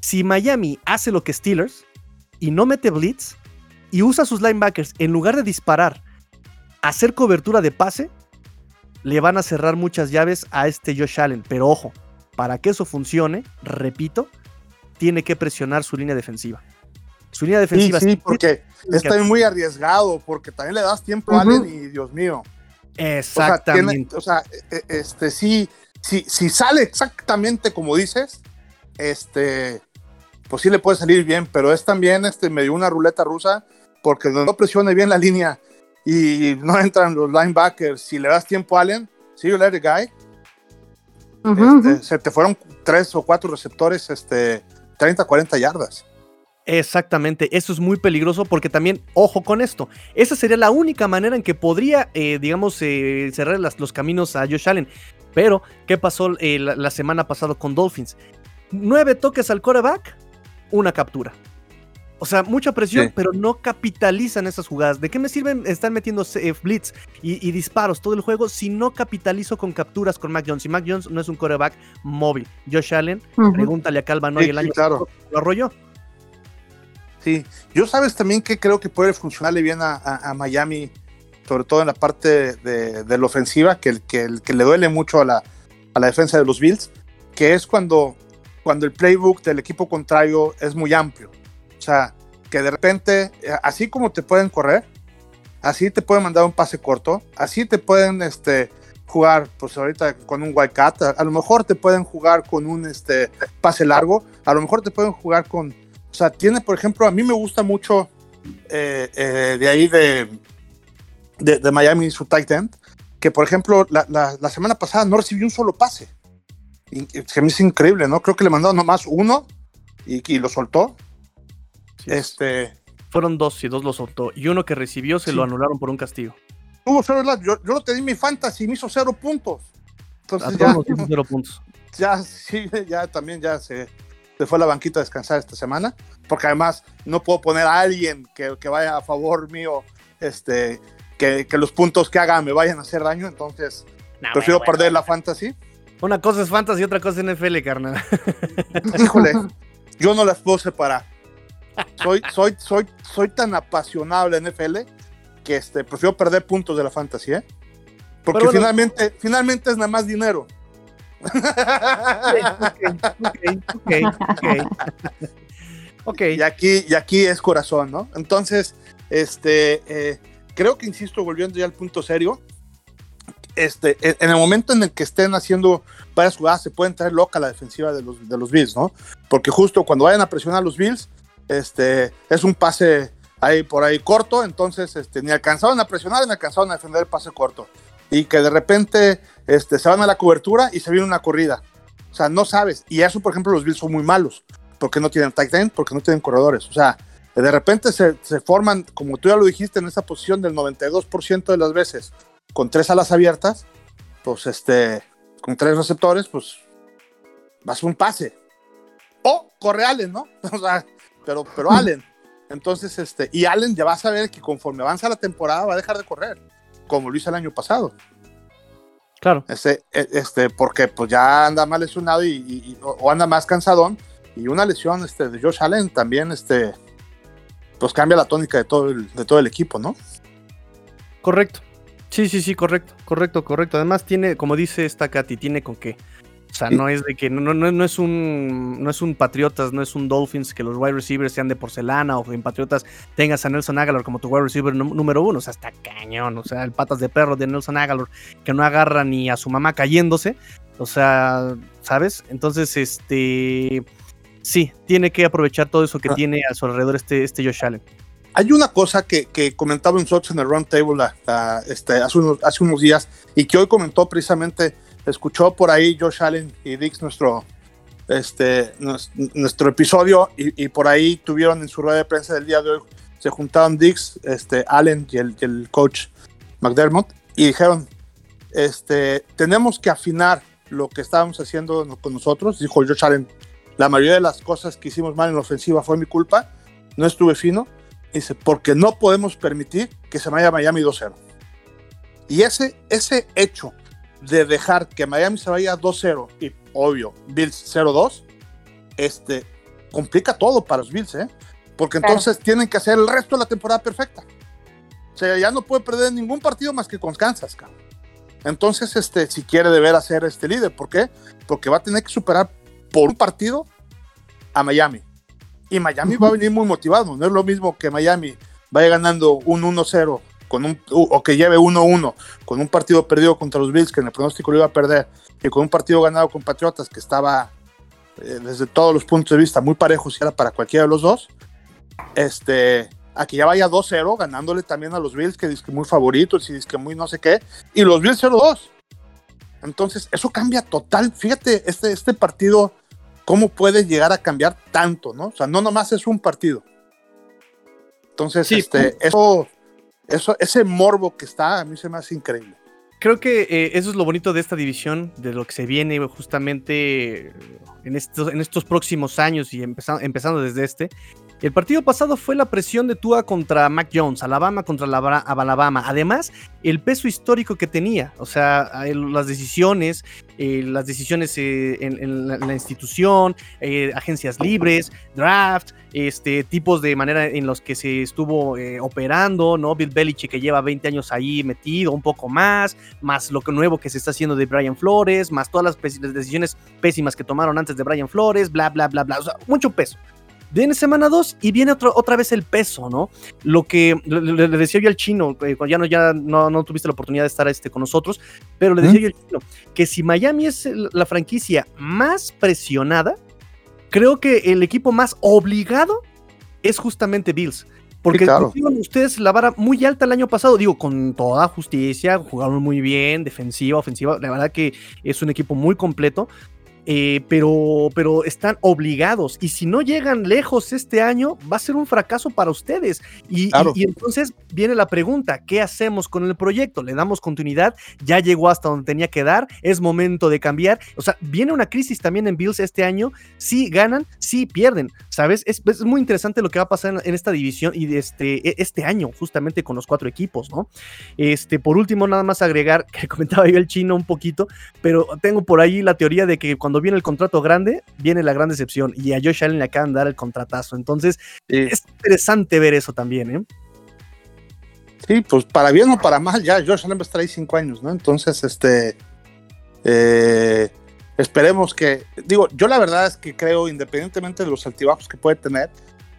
Si Miami hace lo que Steelers y no mete blitz, y usa sus linebackers, en lugar de disparar, hacer cobertura de pase, le van a cerrar muchas llaves a este Josh Allen. Pero ojo, para que eso funcione, repito, tiene que presionar su línea defensiva. Su línea defensiva. Sí, sí, porque está muy arriesgado, porque también le das tiempo a Allen y Dios mío. Exactamente. O sea, e, e, este sí, si sale exactamente como dices, este, pues sí le puede salir bien, pero es también este, medio una ruleta rusa porque no presione bien la línea y no entran los linebackers, si le das tiempo a Allen, si you let guy, este, se te fueron tres o cuatro receptores, este, 30, 40 yardas. Exactamente, eso es muy peligroso porque también, ojo con esto, esa sería la única manera en que podría, eh, digamos, eh, cerrar los caminos a Josh Allen. Pero, ¿qué pasó eh, la, la, semana pasada con Dolphins? Nueve toques al coreback, una captura. O sea, mucha presión, pero no capitalizan esas jugadas. ¿De qué me sirven estar metiendo eh, blitz y, disparos todo el juego si no capitalizo con capturas con Mac Jones? Y Mac Jones no es un coreback móvil. Josh Allen, pregúntale a Calvano y el año claro. lo arrolló. Sí, yo sabes también que creo que puede funcionarle bien a, Miami, sobre todo en la parte de, la ofensiva, que, que, que, le duele mucho a la, a la defensa de los Bills, que es cuando, cuando el playbook del equipo contrario es muy amplio o sea, que de repente, eh, así como te pueden correr, así te pueden mandar un pase corto, así te pueden este, jugar, pues ahorita con un Wildcat, a, a, lo mejor te pueden jugar con un este, pase largo, a lo mejor te pueden jugar con, o sea, tiene, por ejemplo, a mí me gusta mucho eh, eh, de ahí de, de, Miami su tight end, que por ejemplo, la, la, semana pasada no recibió un solo pase. Y, que mí es increíble, ¿no? Creo que le mandaron nomás uno y, y lo soltó este. Fueron dos y dos lo soltó. Y uno que recibió se lo anularon por un castigo. Tuvo cero, yo, yo lo tenía mi fantasy y me hizo cero puntos. Entonces ya, cero puntos. <laughs> Ya, sí, ya también ya se, se fue a la banquita a descansar esta semana. Porque además no puedo poner a alguien que, que vaya a favor mío, este, que, que, los puntos que haga me vayan a hacer daño. Entonces prefiero perder la fantasy. Una cosa es fantasy y otra cosa es NFL, carnal. <laughs> Híjole, yo no las puedo separar soy, soy, soy, soy tan apasionable en NFL que este, prefiero perder puntos de la fantasía, ¿eh? Porque finalmente, finalmente es nada más dinero. Okay, Y aquí, y aquí es corazón, ¿no? Entonces, este, eh, creo que insisto, volviendo ya al punto serio, este, en el momento en el que estén haciendo varias jugadas, se pueden traer loca la defensiva de los, de los Bills, ¿no? Porque justo cuando vayan a presionar a los Bills, este, es un pase ahí por ahí corto, entonces este, ni alcanzaron a presionar ni alcanzaron a defender el pase corto. Y que de repente este, se van a la cobertura y se viene una corrida. O sea, no sabes. Y eso, por ejemplo, los Bills son muy malos, porque no tienen tight end, porque no tienen corredores. O sea, de repente se, forman, como tú ya lo dijiste, en esa posición del 92% de las veces, con tres alas abiertas, pues este, con tres receptores, pues vas un pase. O corre Allen, ¿no? <laughs> O sea, pero, pero Allen. Entonces, este, y Allen ya va a saber que conforme avanza la temporada va a dejar de correr, como lo hizo el año pasado. Claro. Este, e, este, porque pues ya anda más lesionado y, o anda más cansadón. Y una lesión este, de Josh Allen también este, pues cambia la tónica de todo el, de todo el equipo, ¿no? Correcto. Sí, sí, sí, correcto, correcto, correcto. Además tiene, como dice esta Katy, tiene con qué. O sea, no es de que no, no, no, es un no es un Patriotas, no es un Dolphins que los wide receivers sean de porcelana o en Patriotas tengas a Nelson Aguilar como tu wide receiver número uno. O sea, está cañón. O sea, el patas de perro de Nelson Aguilar que no agarra ni a su mamá cayéndose. O sea, ¿sabes? Entonces, este sí, tiene que aprovechar todo eso que ah. tiene a su alrededor este, este Josh Allen. Hay una cosa que, que comentaba nosotros en el Round Table este, hace, unos, hace unos días y que hoy comentó precisamente, escuchó por ahí Josh Allen y Dix nuestro, este, nuestro episodio y, por ahí tuvieron en su rueda de prensa del día de hoy, se juntaron Dix, este, Allen y el, el coach McDermott y dijeron, este, tenemos que afinar lo que estábamos haciendo con nosotros, dijo Josh Allen, la mayoría de las cosas que hicimos mal en la ofensiva fue mi culpa, no estuve fino, Dice, porque no podemos permitir que se vaya Miami 2-0. Y ese, ese hecho de dejar que Miami se vaya 2-0 y obvio, Bills 0-2, este, complica todo para los Bills, ¿eh? Porque entonces tienen que hacer el resto de la temporada perfecta. O sea, ya no puede perder ningún partido más que con Kansas, cabrón. Entonces, este, si quiere deber hacer este líder, ¿por qué? Porque va a tener que superar por un partido a Miami. Y Miami va a venir muy motivado. No es lo mismo que Miami vaya ganando un 1-0 con un, o que lleve 1-1 con un partido perdido contra los Bills, que en el pronóstico lo iba a perder, y con un partido ganado con Patriotas, que estaba eh, desde todos los puntos de vista muy parejo, si era para cualquiera de los dos, este, a que ya vaya 2-0, ganándole también a los Bills, que dice que muy favoritos y dice que muy no sé qué, y los Bills 0-2. Entonces, eso cambia total. Fíjate, este, este partido cómo puede llegar a cambiar tanto, ¿no? O sea, no nomás es un partido. Entonces, este, eso, eso, ese morbo que está, a mí se me hace increíble. Creo que eh, eso es lo bonito de esta división, de lo que se viene justamente en estos, en estos próximos años y empezando, empezando desde este, el partido pasado fue la presión de Tua contra Mac Jones, Alabama contra Alabama. Además, el peso histórico que tenía, o sea, las decisiones, eh, las decisiones eh, en, la, institución, eh, agencias libres, draft, este, tipos de manera en los que se estuvo operando, ¿no? Bill Belichick que lleva 20 años ahí metido, un poco más, más lo que nuevo que se está haciendo de Brian Flores, más todas las, las decisiones pésimas que tomaron antes de Brian Flores, bla, bla, bla, bla, o sea, mucho peso. Viene semana 2 y viene otra vez el peso, ¿no? Lo que le, decía yo al chino, eh, ya, no, ya no, tuviste la oportunidad de estar este, con nosotros, pero le decía yo al chino que si Miami es la franquicia más presionada, creo que el equipo más obligado es justamente Bills. Porque ustedes la vara muy alta el año pasado, digo, con toda justicia, jugaron muy bien, defensiva, ofensiva, la verdad que es un equipo muy completo, eh, pero, pero están obligados. Y si no llegan lejos este año, va a ser un fracaso para ustedes. Y, entonces viene la pregunta, ¿qué hacemos con el proyecto? ¿Le damos continuidad? ¿Ya llegó hasta donde tenía que dar? ¿Es momento de cambiar? O sea, viene una crisis también en Bills este año. Si ganan, si pierden. ¿Sabes? Es, muy interesante lo que va a pasar en, esta división y de este, e, este año, justamente con los cuatro equipos, ¿no? Este, por último, nada más agregar, <laughs> que comentaba yo el chino un poquito, pero tengo por ahí la teoría de que cuando cuando viene el contrato grande, viene la gran decepción. Y a Josh Allen le acaban de dar el contratazo. Entonces, es interesante ver eso también, ¿eh? Sí, pues para bien o para mal, ya Josh Allen va a estar ahí cinco años, ¿no? Entonces, este. Eh, esperemos que. Digo, yo la verdad es que creo, independientemente de los altibajos que puede tener,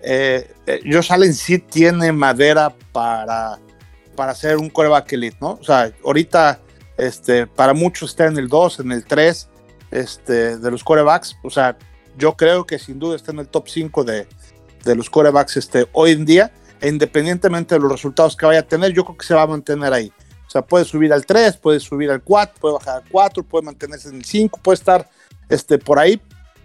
eh, eh, Josh Allen sí tiene madera para, para ser un coreback elite, ¿no? O sea, ahorita, este, para muchos está en el 2, en el 3 este, de los corebacks. O sea, yo creo que sin duda está en el top 5 de, de los corebacks este, hoy en día. E independientemente de los resultados que vaya a tener, yo creo que se va a mantener ahí. O sea, puede subir al 3, puede subir al 4, puede bajar al 4, puede mantenerse en el 5, puede estar este, por ahí,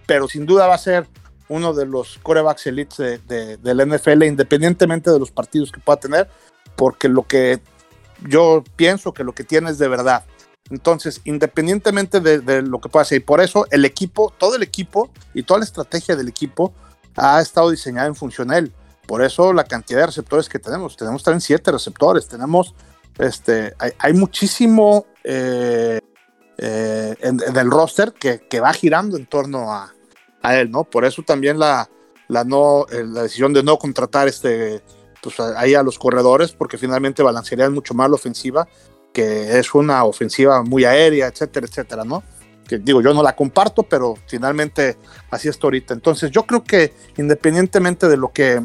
pero sin duda va a ser uno de los corebacks elites de, de, del NFL, independientemente de los partidos que pueda tener, porque lo que yo pienso que lo que tiene es de verdad. Entonces, independientemente de, lo que pueda hacer, y por eso el equipo, todo el equipo y toda la estrategia del equipo ha estado diseñada en función a él. Por eso la cantidad de receptores que tenemos, tenemos también siete receptores, tenemos, este, hay, muchísimo eh, eh, del roster que, va girando en torno a, él, ¿no? Por eso también la, la, no, eh, la decisión de no contratar este, pues ahí a los corredores, porque finalmente balancearían mucho más la ofensiva que es una ofensiva muy aérea, etcétera, etcétera, ¿no? que digo, yo no la comparto, pero finalmente así está ahorita. Entonces yo creo que independientemente de lo que,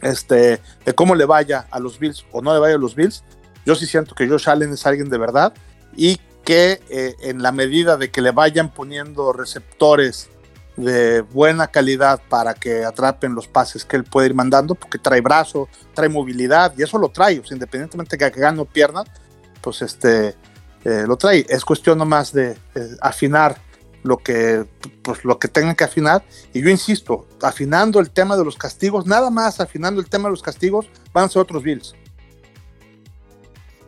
este, de cómo le vaya a los Bills o no le vaya a los Bills, yo sí siento que Josh Allen es alguien de verdad y que eh, en la medida de que le vayan poniendo receptores de buena calidad para que atrapen los pases que él puede ir mandando, porque trae brazo, trae movilidad y eso lo trae, independientemente de que gane o pierda, pues este eh, lo trae. Es cuestión nomás de afinar lo que, pues, lo que tengan que afinar. Y yo insisto, afinando el tema de los castigos, nada más afinando el tema de los castigos, van a ser otros Bills.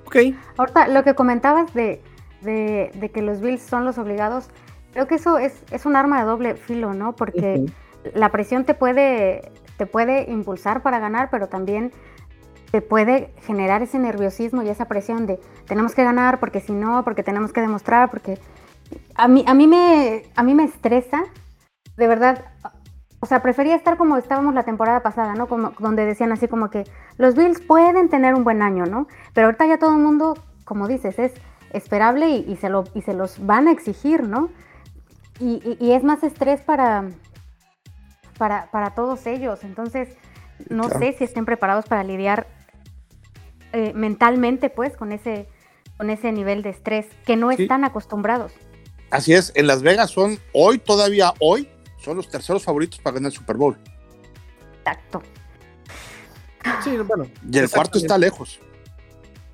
Ok. Ahorita, lo que comentabas de, de, que los Bills son los obligados, creo que eso es, es un arma de doble filo, ¿no? Porque la presión te puede, te puede impulsar para ganar, pero también te puede generar ese nerviosismo y esa presión de tenemos que ganar porque si no, porque tenemos que demostrar, porque a mí, a mí, me, a mí me estresa, de verdad, o sea, prefería estar como estábamos la temporada pasada, ¿no? Como, donde decían así como que los Bills pueden tener un buen año, ¿no? Pero ahorita ya todo el mundo, como dices, es esperable y, se, lo, y se los van a exigir, ¿no? Y, y, es más estrés para, para, para todos ellos. Entonces, no sé si estén preparados para lidiar eh, mentalmente, pues, con ese, con ese nivel de estrés que no están acostumbrados. Así es, en Las Vegas son hoy, todavía hoy, son los terceros favoritos para ganar el Super Bowl. Exacto. Sí, bueno. Y el cuarto está lejos.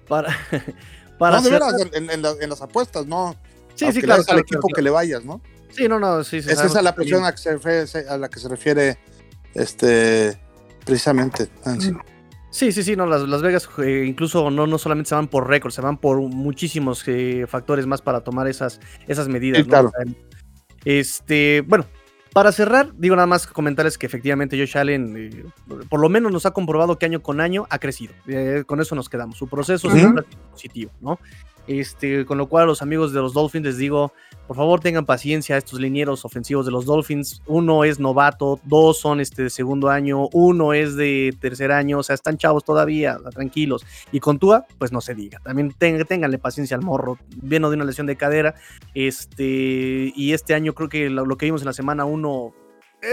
Para, <laughs> para no, de veras, en, las apuestas, no. Sí, sí, claro. al equipo que le vayas, ¿no? Sí, no, no, sí. Es esa la presión a, que se refiere, a la que se refiere este precisamente. Sí, sí, sí, no, Las, las Vegas eh, incluso no, no solamente se van por récords, se van por muchísimos eh, factores más para tomar esas, esas medidas. claro. Este, bueno, para cerrar, digo nada más comentarles que efectivamente Josh Allen, eh, por lo menos nos ha comprobado que año con año ha crecido. con eso nos quedamos. Su proceso es positivo, ¿no? Este, con lo cual a los amigos de los Dolphins les digo, por favor tengan paciencia, estos linieros ofensivos de los Dolphins, uno es novato, dos son este de segundo año, uno es de tercer año, o sea, están chavos todavía, tranquilos. Y con Tua, pues no se diga, también tenganle paciencia al morro, viene de una lesión de cadera, este, y este año creo que lo, lo que vimos en la semana uno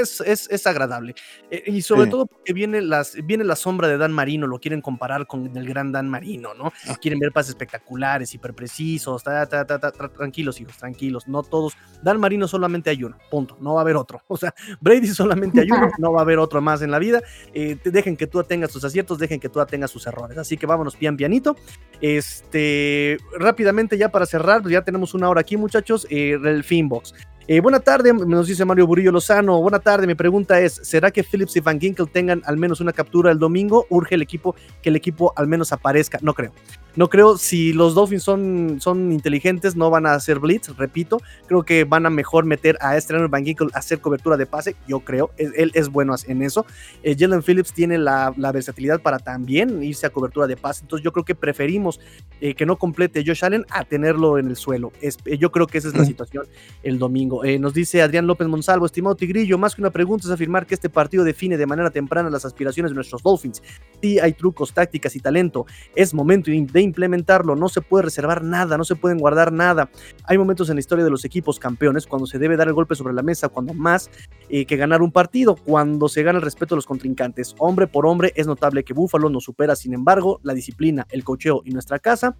es, es, agradable. Eh, y sobre todo porque viene, las, viene la sombra de Dan Marino, lo quieren comparar con el gran Dan Marino, ¿no? Ah. Quieren ver pases espectaculares, hiperprecisos, tranquilos, hijos, tranquilos, no todos. Dan Marino solamente hay uno, punto, no va a haber otro. <laughs> O sea, Brady solamente hay uno, <laughs> no va a haber otro más en la vida. Eh, dejen que tú tengas sus aciertos, dejen que tú tengas sus errores. Así que vámonos pian pianito. Este, rápidamente ya para cerrar, pues ya tenemos una hora aquí, muchachos, eh, el Finbox. Eh, buena tarde, nos dice Mario Burillo Lozano. Buena tarde, mi pregunta es: ¿será que Phillips y Van Ginkel tengan al menos una captura el domingo? ¿Urge el equipo que el equipo al menos aparezca? No creo. No creo, si los Dolphins son, son inteligentes, no van a hacer blitz, repito. Creo que van a mejor meter a este Van Ginkel a hacer cobertura de pase, yo creo. Él, es bueno en eso. Eh, Jalen Phillips tiene la, versatilidad para también irse a cobertura de pase. Entonces yo creo que preferimos eh, que no complete Josh Allen a tenerlo en el suelo. Es, eh, yo creo que esa es la situación el domingo. nos dice Adrián López Monsalvo, estimado Tigrillo, más que una pregunta es afirmar que este partido define de manera temprana las aspiraciones de nuestros Dolphins. Sí hay trucos, tácticas y talento. Es momento de implementarlo, no se puede reservar nada, no se pueden guardar nada. Hay momentos en la historia de los equipos campeones cuando se debe dar el golpe sobre la mesa, cuando más eh, que ganar un partido, cuando se gana el respeto de los contrincantes. Hombre por hombre, es notable que Buffalo nos supera, sin embargo, la disciplina, el cocheo y nuestra casa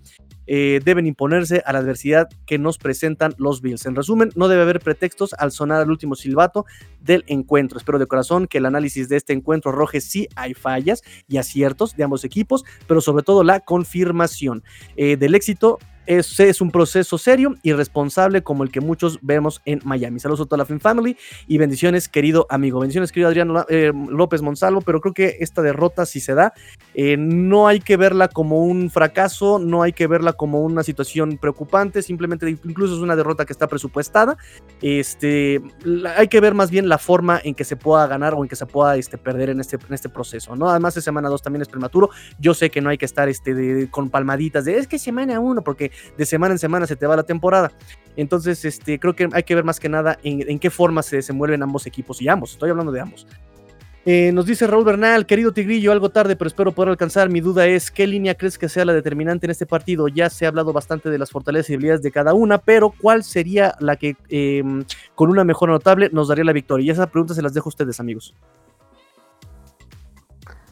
eh, deben imponerse a la adversidad que nos presentan los Bills. En resumen, no debe haber pretextos al sonar el último silbato del encuentro. Espero de corazón que el análisis de este encuentro arroje si hay fallas y aciertos de ambos equipos, pero sobre todo la confirmación eh, del éxito es un proceso serio y responsable como el que muchos vemos en Miami. Saludos a toda la Fin Family y bendiciones, querido amigo. Bendiciones, querido Adrián eh, López Monsalvo, pero creo que esta derrota, si se da, eh, no hay que verla como un fracaso, no hay que verla como una situación preocupante, simplemente incluso es una derrota que está presupuestada. Este, hay que ver más bien la forma en que se pueda ganar o en que se pueda este, perder en este, en este proceso. ¿no? Además, de semana 2 también es prematuro. Yo sé que no hay que estar este, con palmaditas de es que semana 1, porque de semana en semana se te va la temporada. Entonces, este, creo que hay que ver más que nada en, qué forma se desenvuelven ambos equipos y ambos, estoy hablando de ambos. Eh, nos dice Raúl Bernal, querido Tigrillo, algo tarde, pero espero poder alcanzar. Mi duda es, ¿qué línea crees que sea la determinante en este partido? Ya se ha hablado bastante de las fortalezas y debilidades de cada una, pero ¿cuál sería la que em, con una mejora notable nos daría la victoria? Y esa pregunta se las dejo a ustedes, amigos.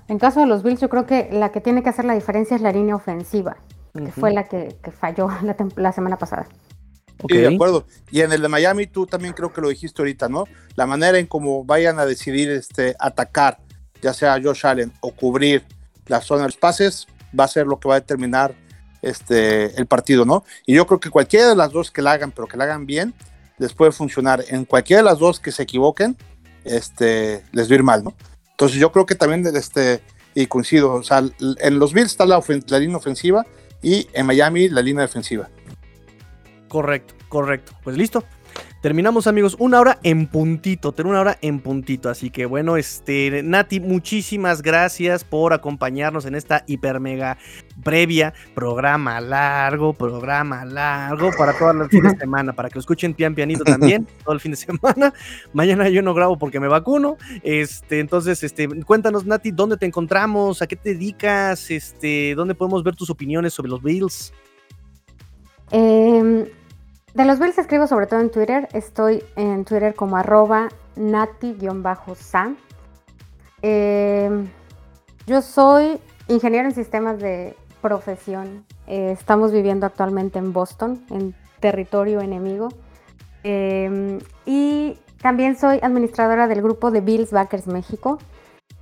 En caso de los Bills, yo creo que la que tiene que hacer la diferencia es la línea ofensiva, que fue la que, falló <laughs> la semana pasada. Sí, de acuerdo. Y en el de Miami, tú también creo que lo dijiste ahorita, ¿no? La manera en cómo vayan a decidir este, atacar, ya sea Josh Allen o cubrir la zona de los pases, va a ser lo que va a determinar este, el partido, ¿no? Y yo creo que cualquiera de las dos que la hagan, pero que la hagan bien, les puede funcionar. En cualquiera de las dos que se equivoquen, este, les va a ir mal, ¿no? Entonces yo creo que también, este, y coincido, o sea, en los Bills está la línea ofensiva y en Miami la línea defensiva. Correcto, correcto. Pues listo. Terminamos amigos, una hora en puntito, tengo una hora en puntito, así que bueno, este, Nati, muchísimas gracias por acompañarnos en esta hiper mega previa, programa largo, programa largo para todas las fines de semana, para que lo escuchen pian pianito también, <laughs> todo el fin de semana, mañana yo no grabo porque me vacuno, este, entonces, este, cuéntanos Nati, ¿dónde te encontramos? ¿A qué te dedicas? Este, ¿dónde podemos ver tus opiniones sobre los Bills? Eh, de los Bills escribo sobre todo en Twitter. Estoy en Twitter como arroba nati-sa. Em, yo soy ingeniero en sistemas de profesión. Eh, estamos viviendo actualmente en Boston, en territorio enemigo. Em, y también soy administradora del grupo de Bills Backers México.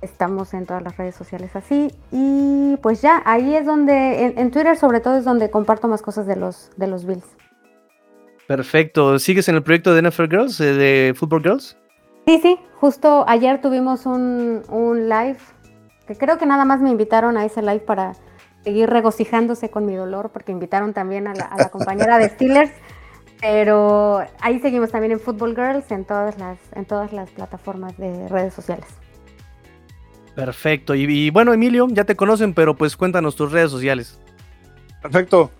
Estamos en todas las redes sociales así. Y pues ya, ahí es donde, en, Twitter sobre todo es donde comparto más cosas de los, de los Bills. Perfecto. ¿Sigues en el proyecto de NFL Girls, eh, de Football Girls? Sí, sí. Justo ayer tuvimos un, live, que creo que nada más me invitaron a ese live para seguir regocijándose con mi dolor, porque invitaron también a la, compañera de Steelers. Pero ahí seguimos también en Football Girls, en todas las, en todas las plataformas de redes sociales. Perfecto. y, bueno, Emilio, ya te conocen, pero pues cuéntanos tus redes sociales. Perfecto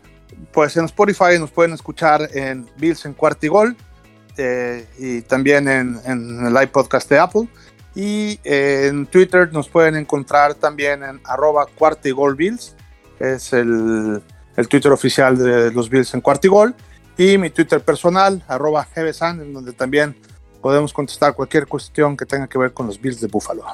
pues en Spotify nos pueden escuchar en Bills en Cuartigol eh, y también en, el live podcast de Apple. Y eh, en Twitter nos pueden encontrar también en arroba Bills, es el, Twitter oficial de los Bills en Cuartigol. Y mi Twitter personal, arroba en donde también podemos contestar cualquier cuestión que tenga que ver con los Bills de Buffalo.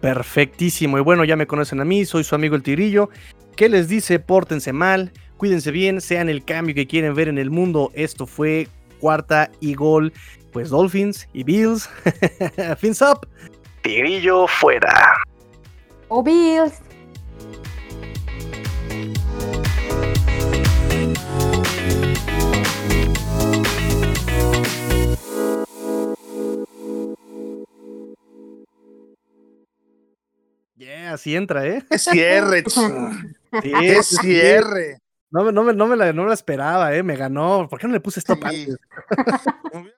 Perfectísimo. Y bueno, ya me conocen a mí, soy su amigo el Tigrillo. ¿Qué les dice? Pórtense mal, cuídense bien, sean el cambio que quieren ver en el mundo. Esto fue cuarta y gol. Pues Dolphins y Bills. <laughs> Fins up. Tigrillo fuera. O Bills. Yeah, así entra, ¿eh? Cierre, <laughs> sí, cierre. No, no, me, no, me la, no me la esperaba, ¿eh? Me ganó. ¿Por qué no le puse stop <laughs>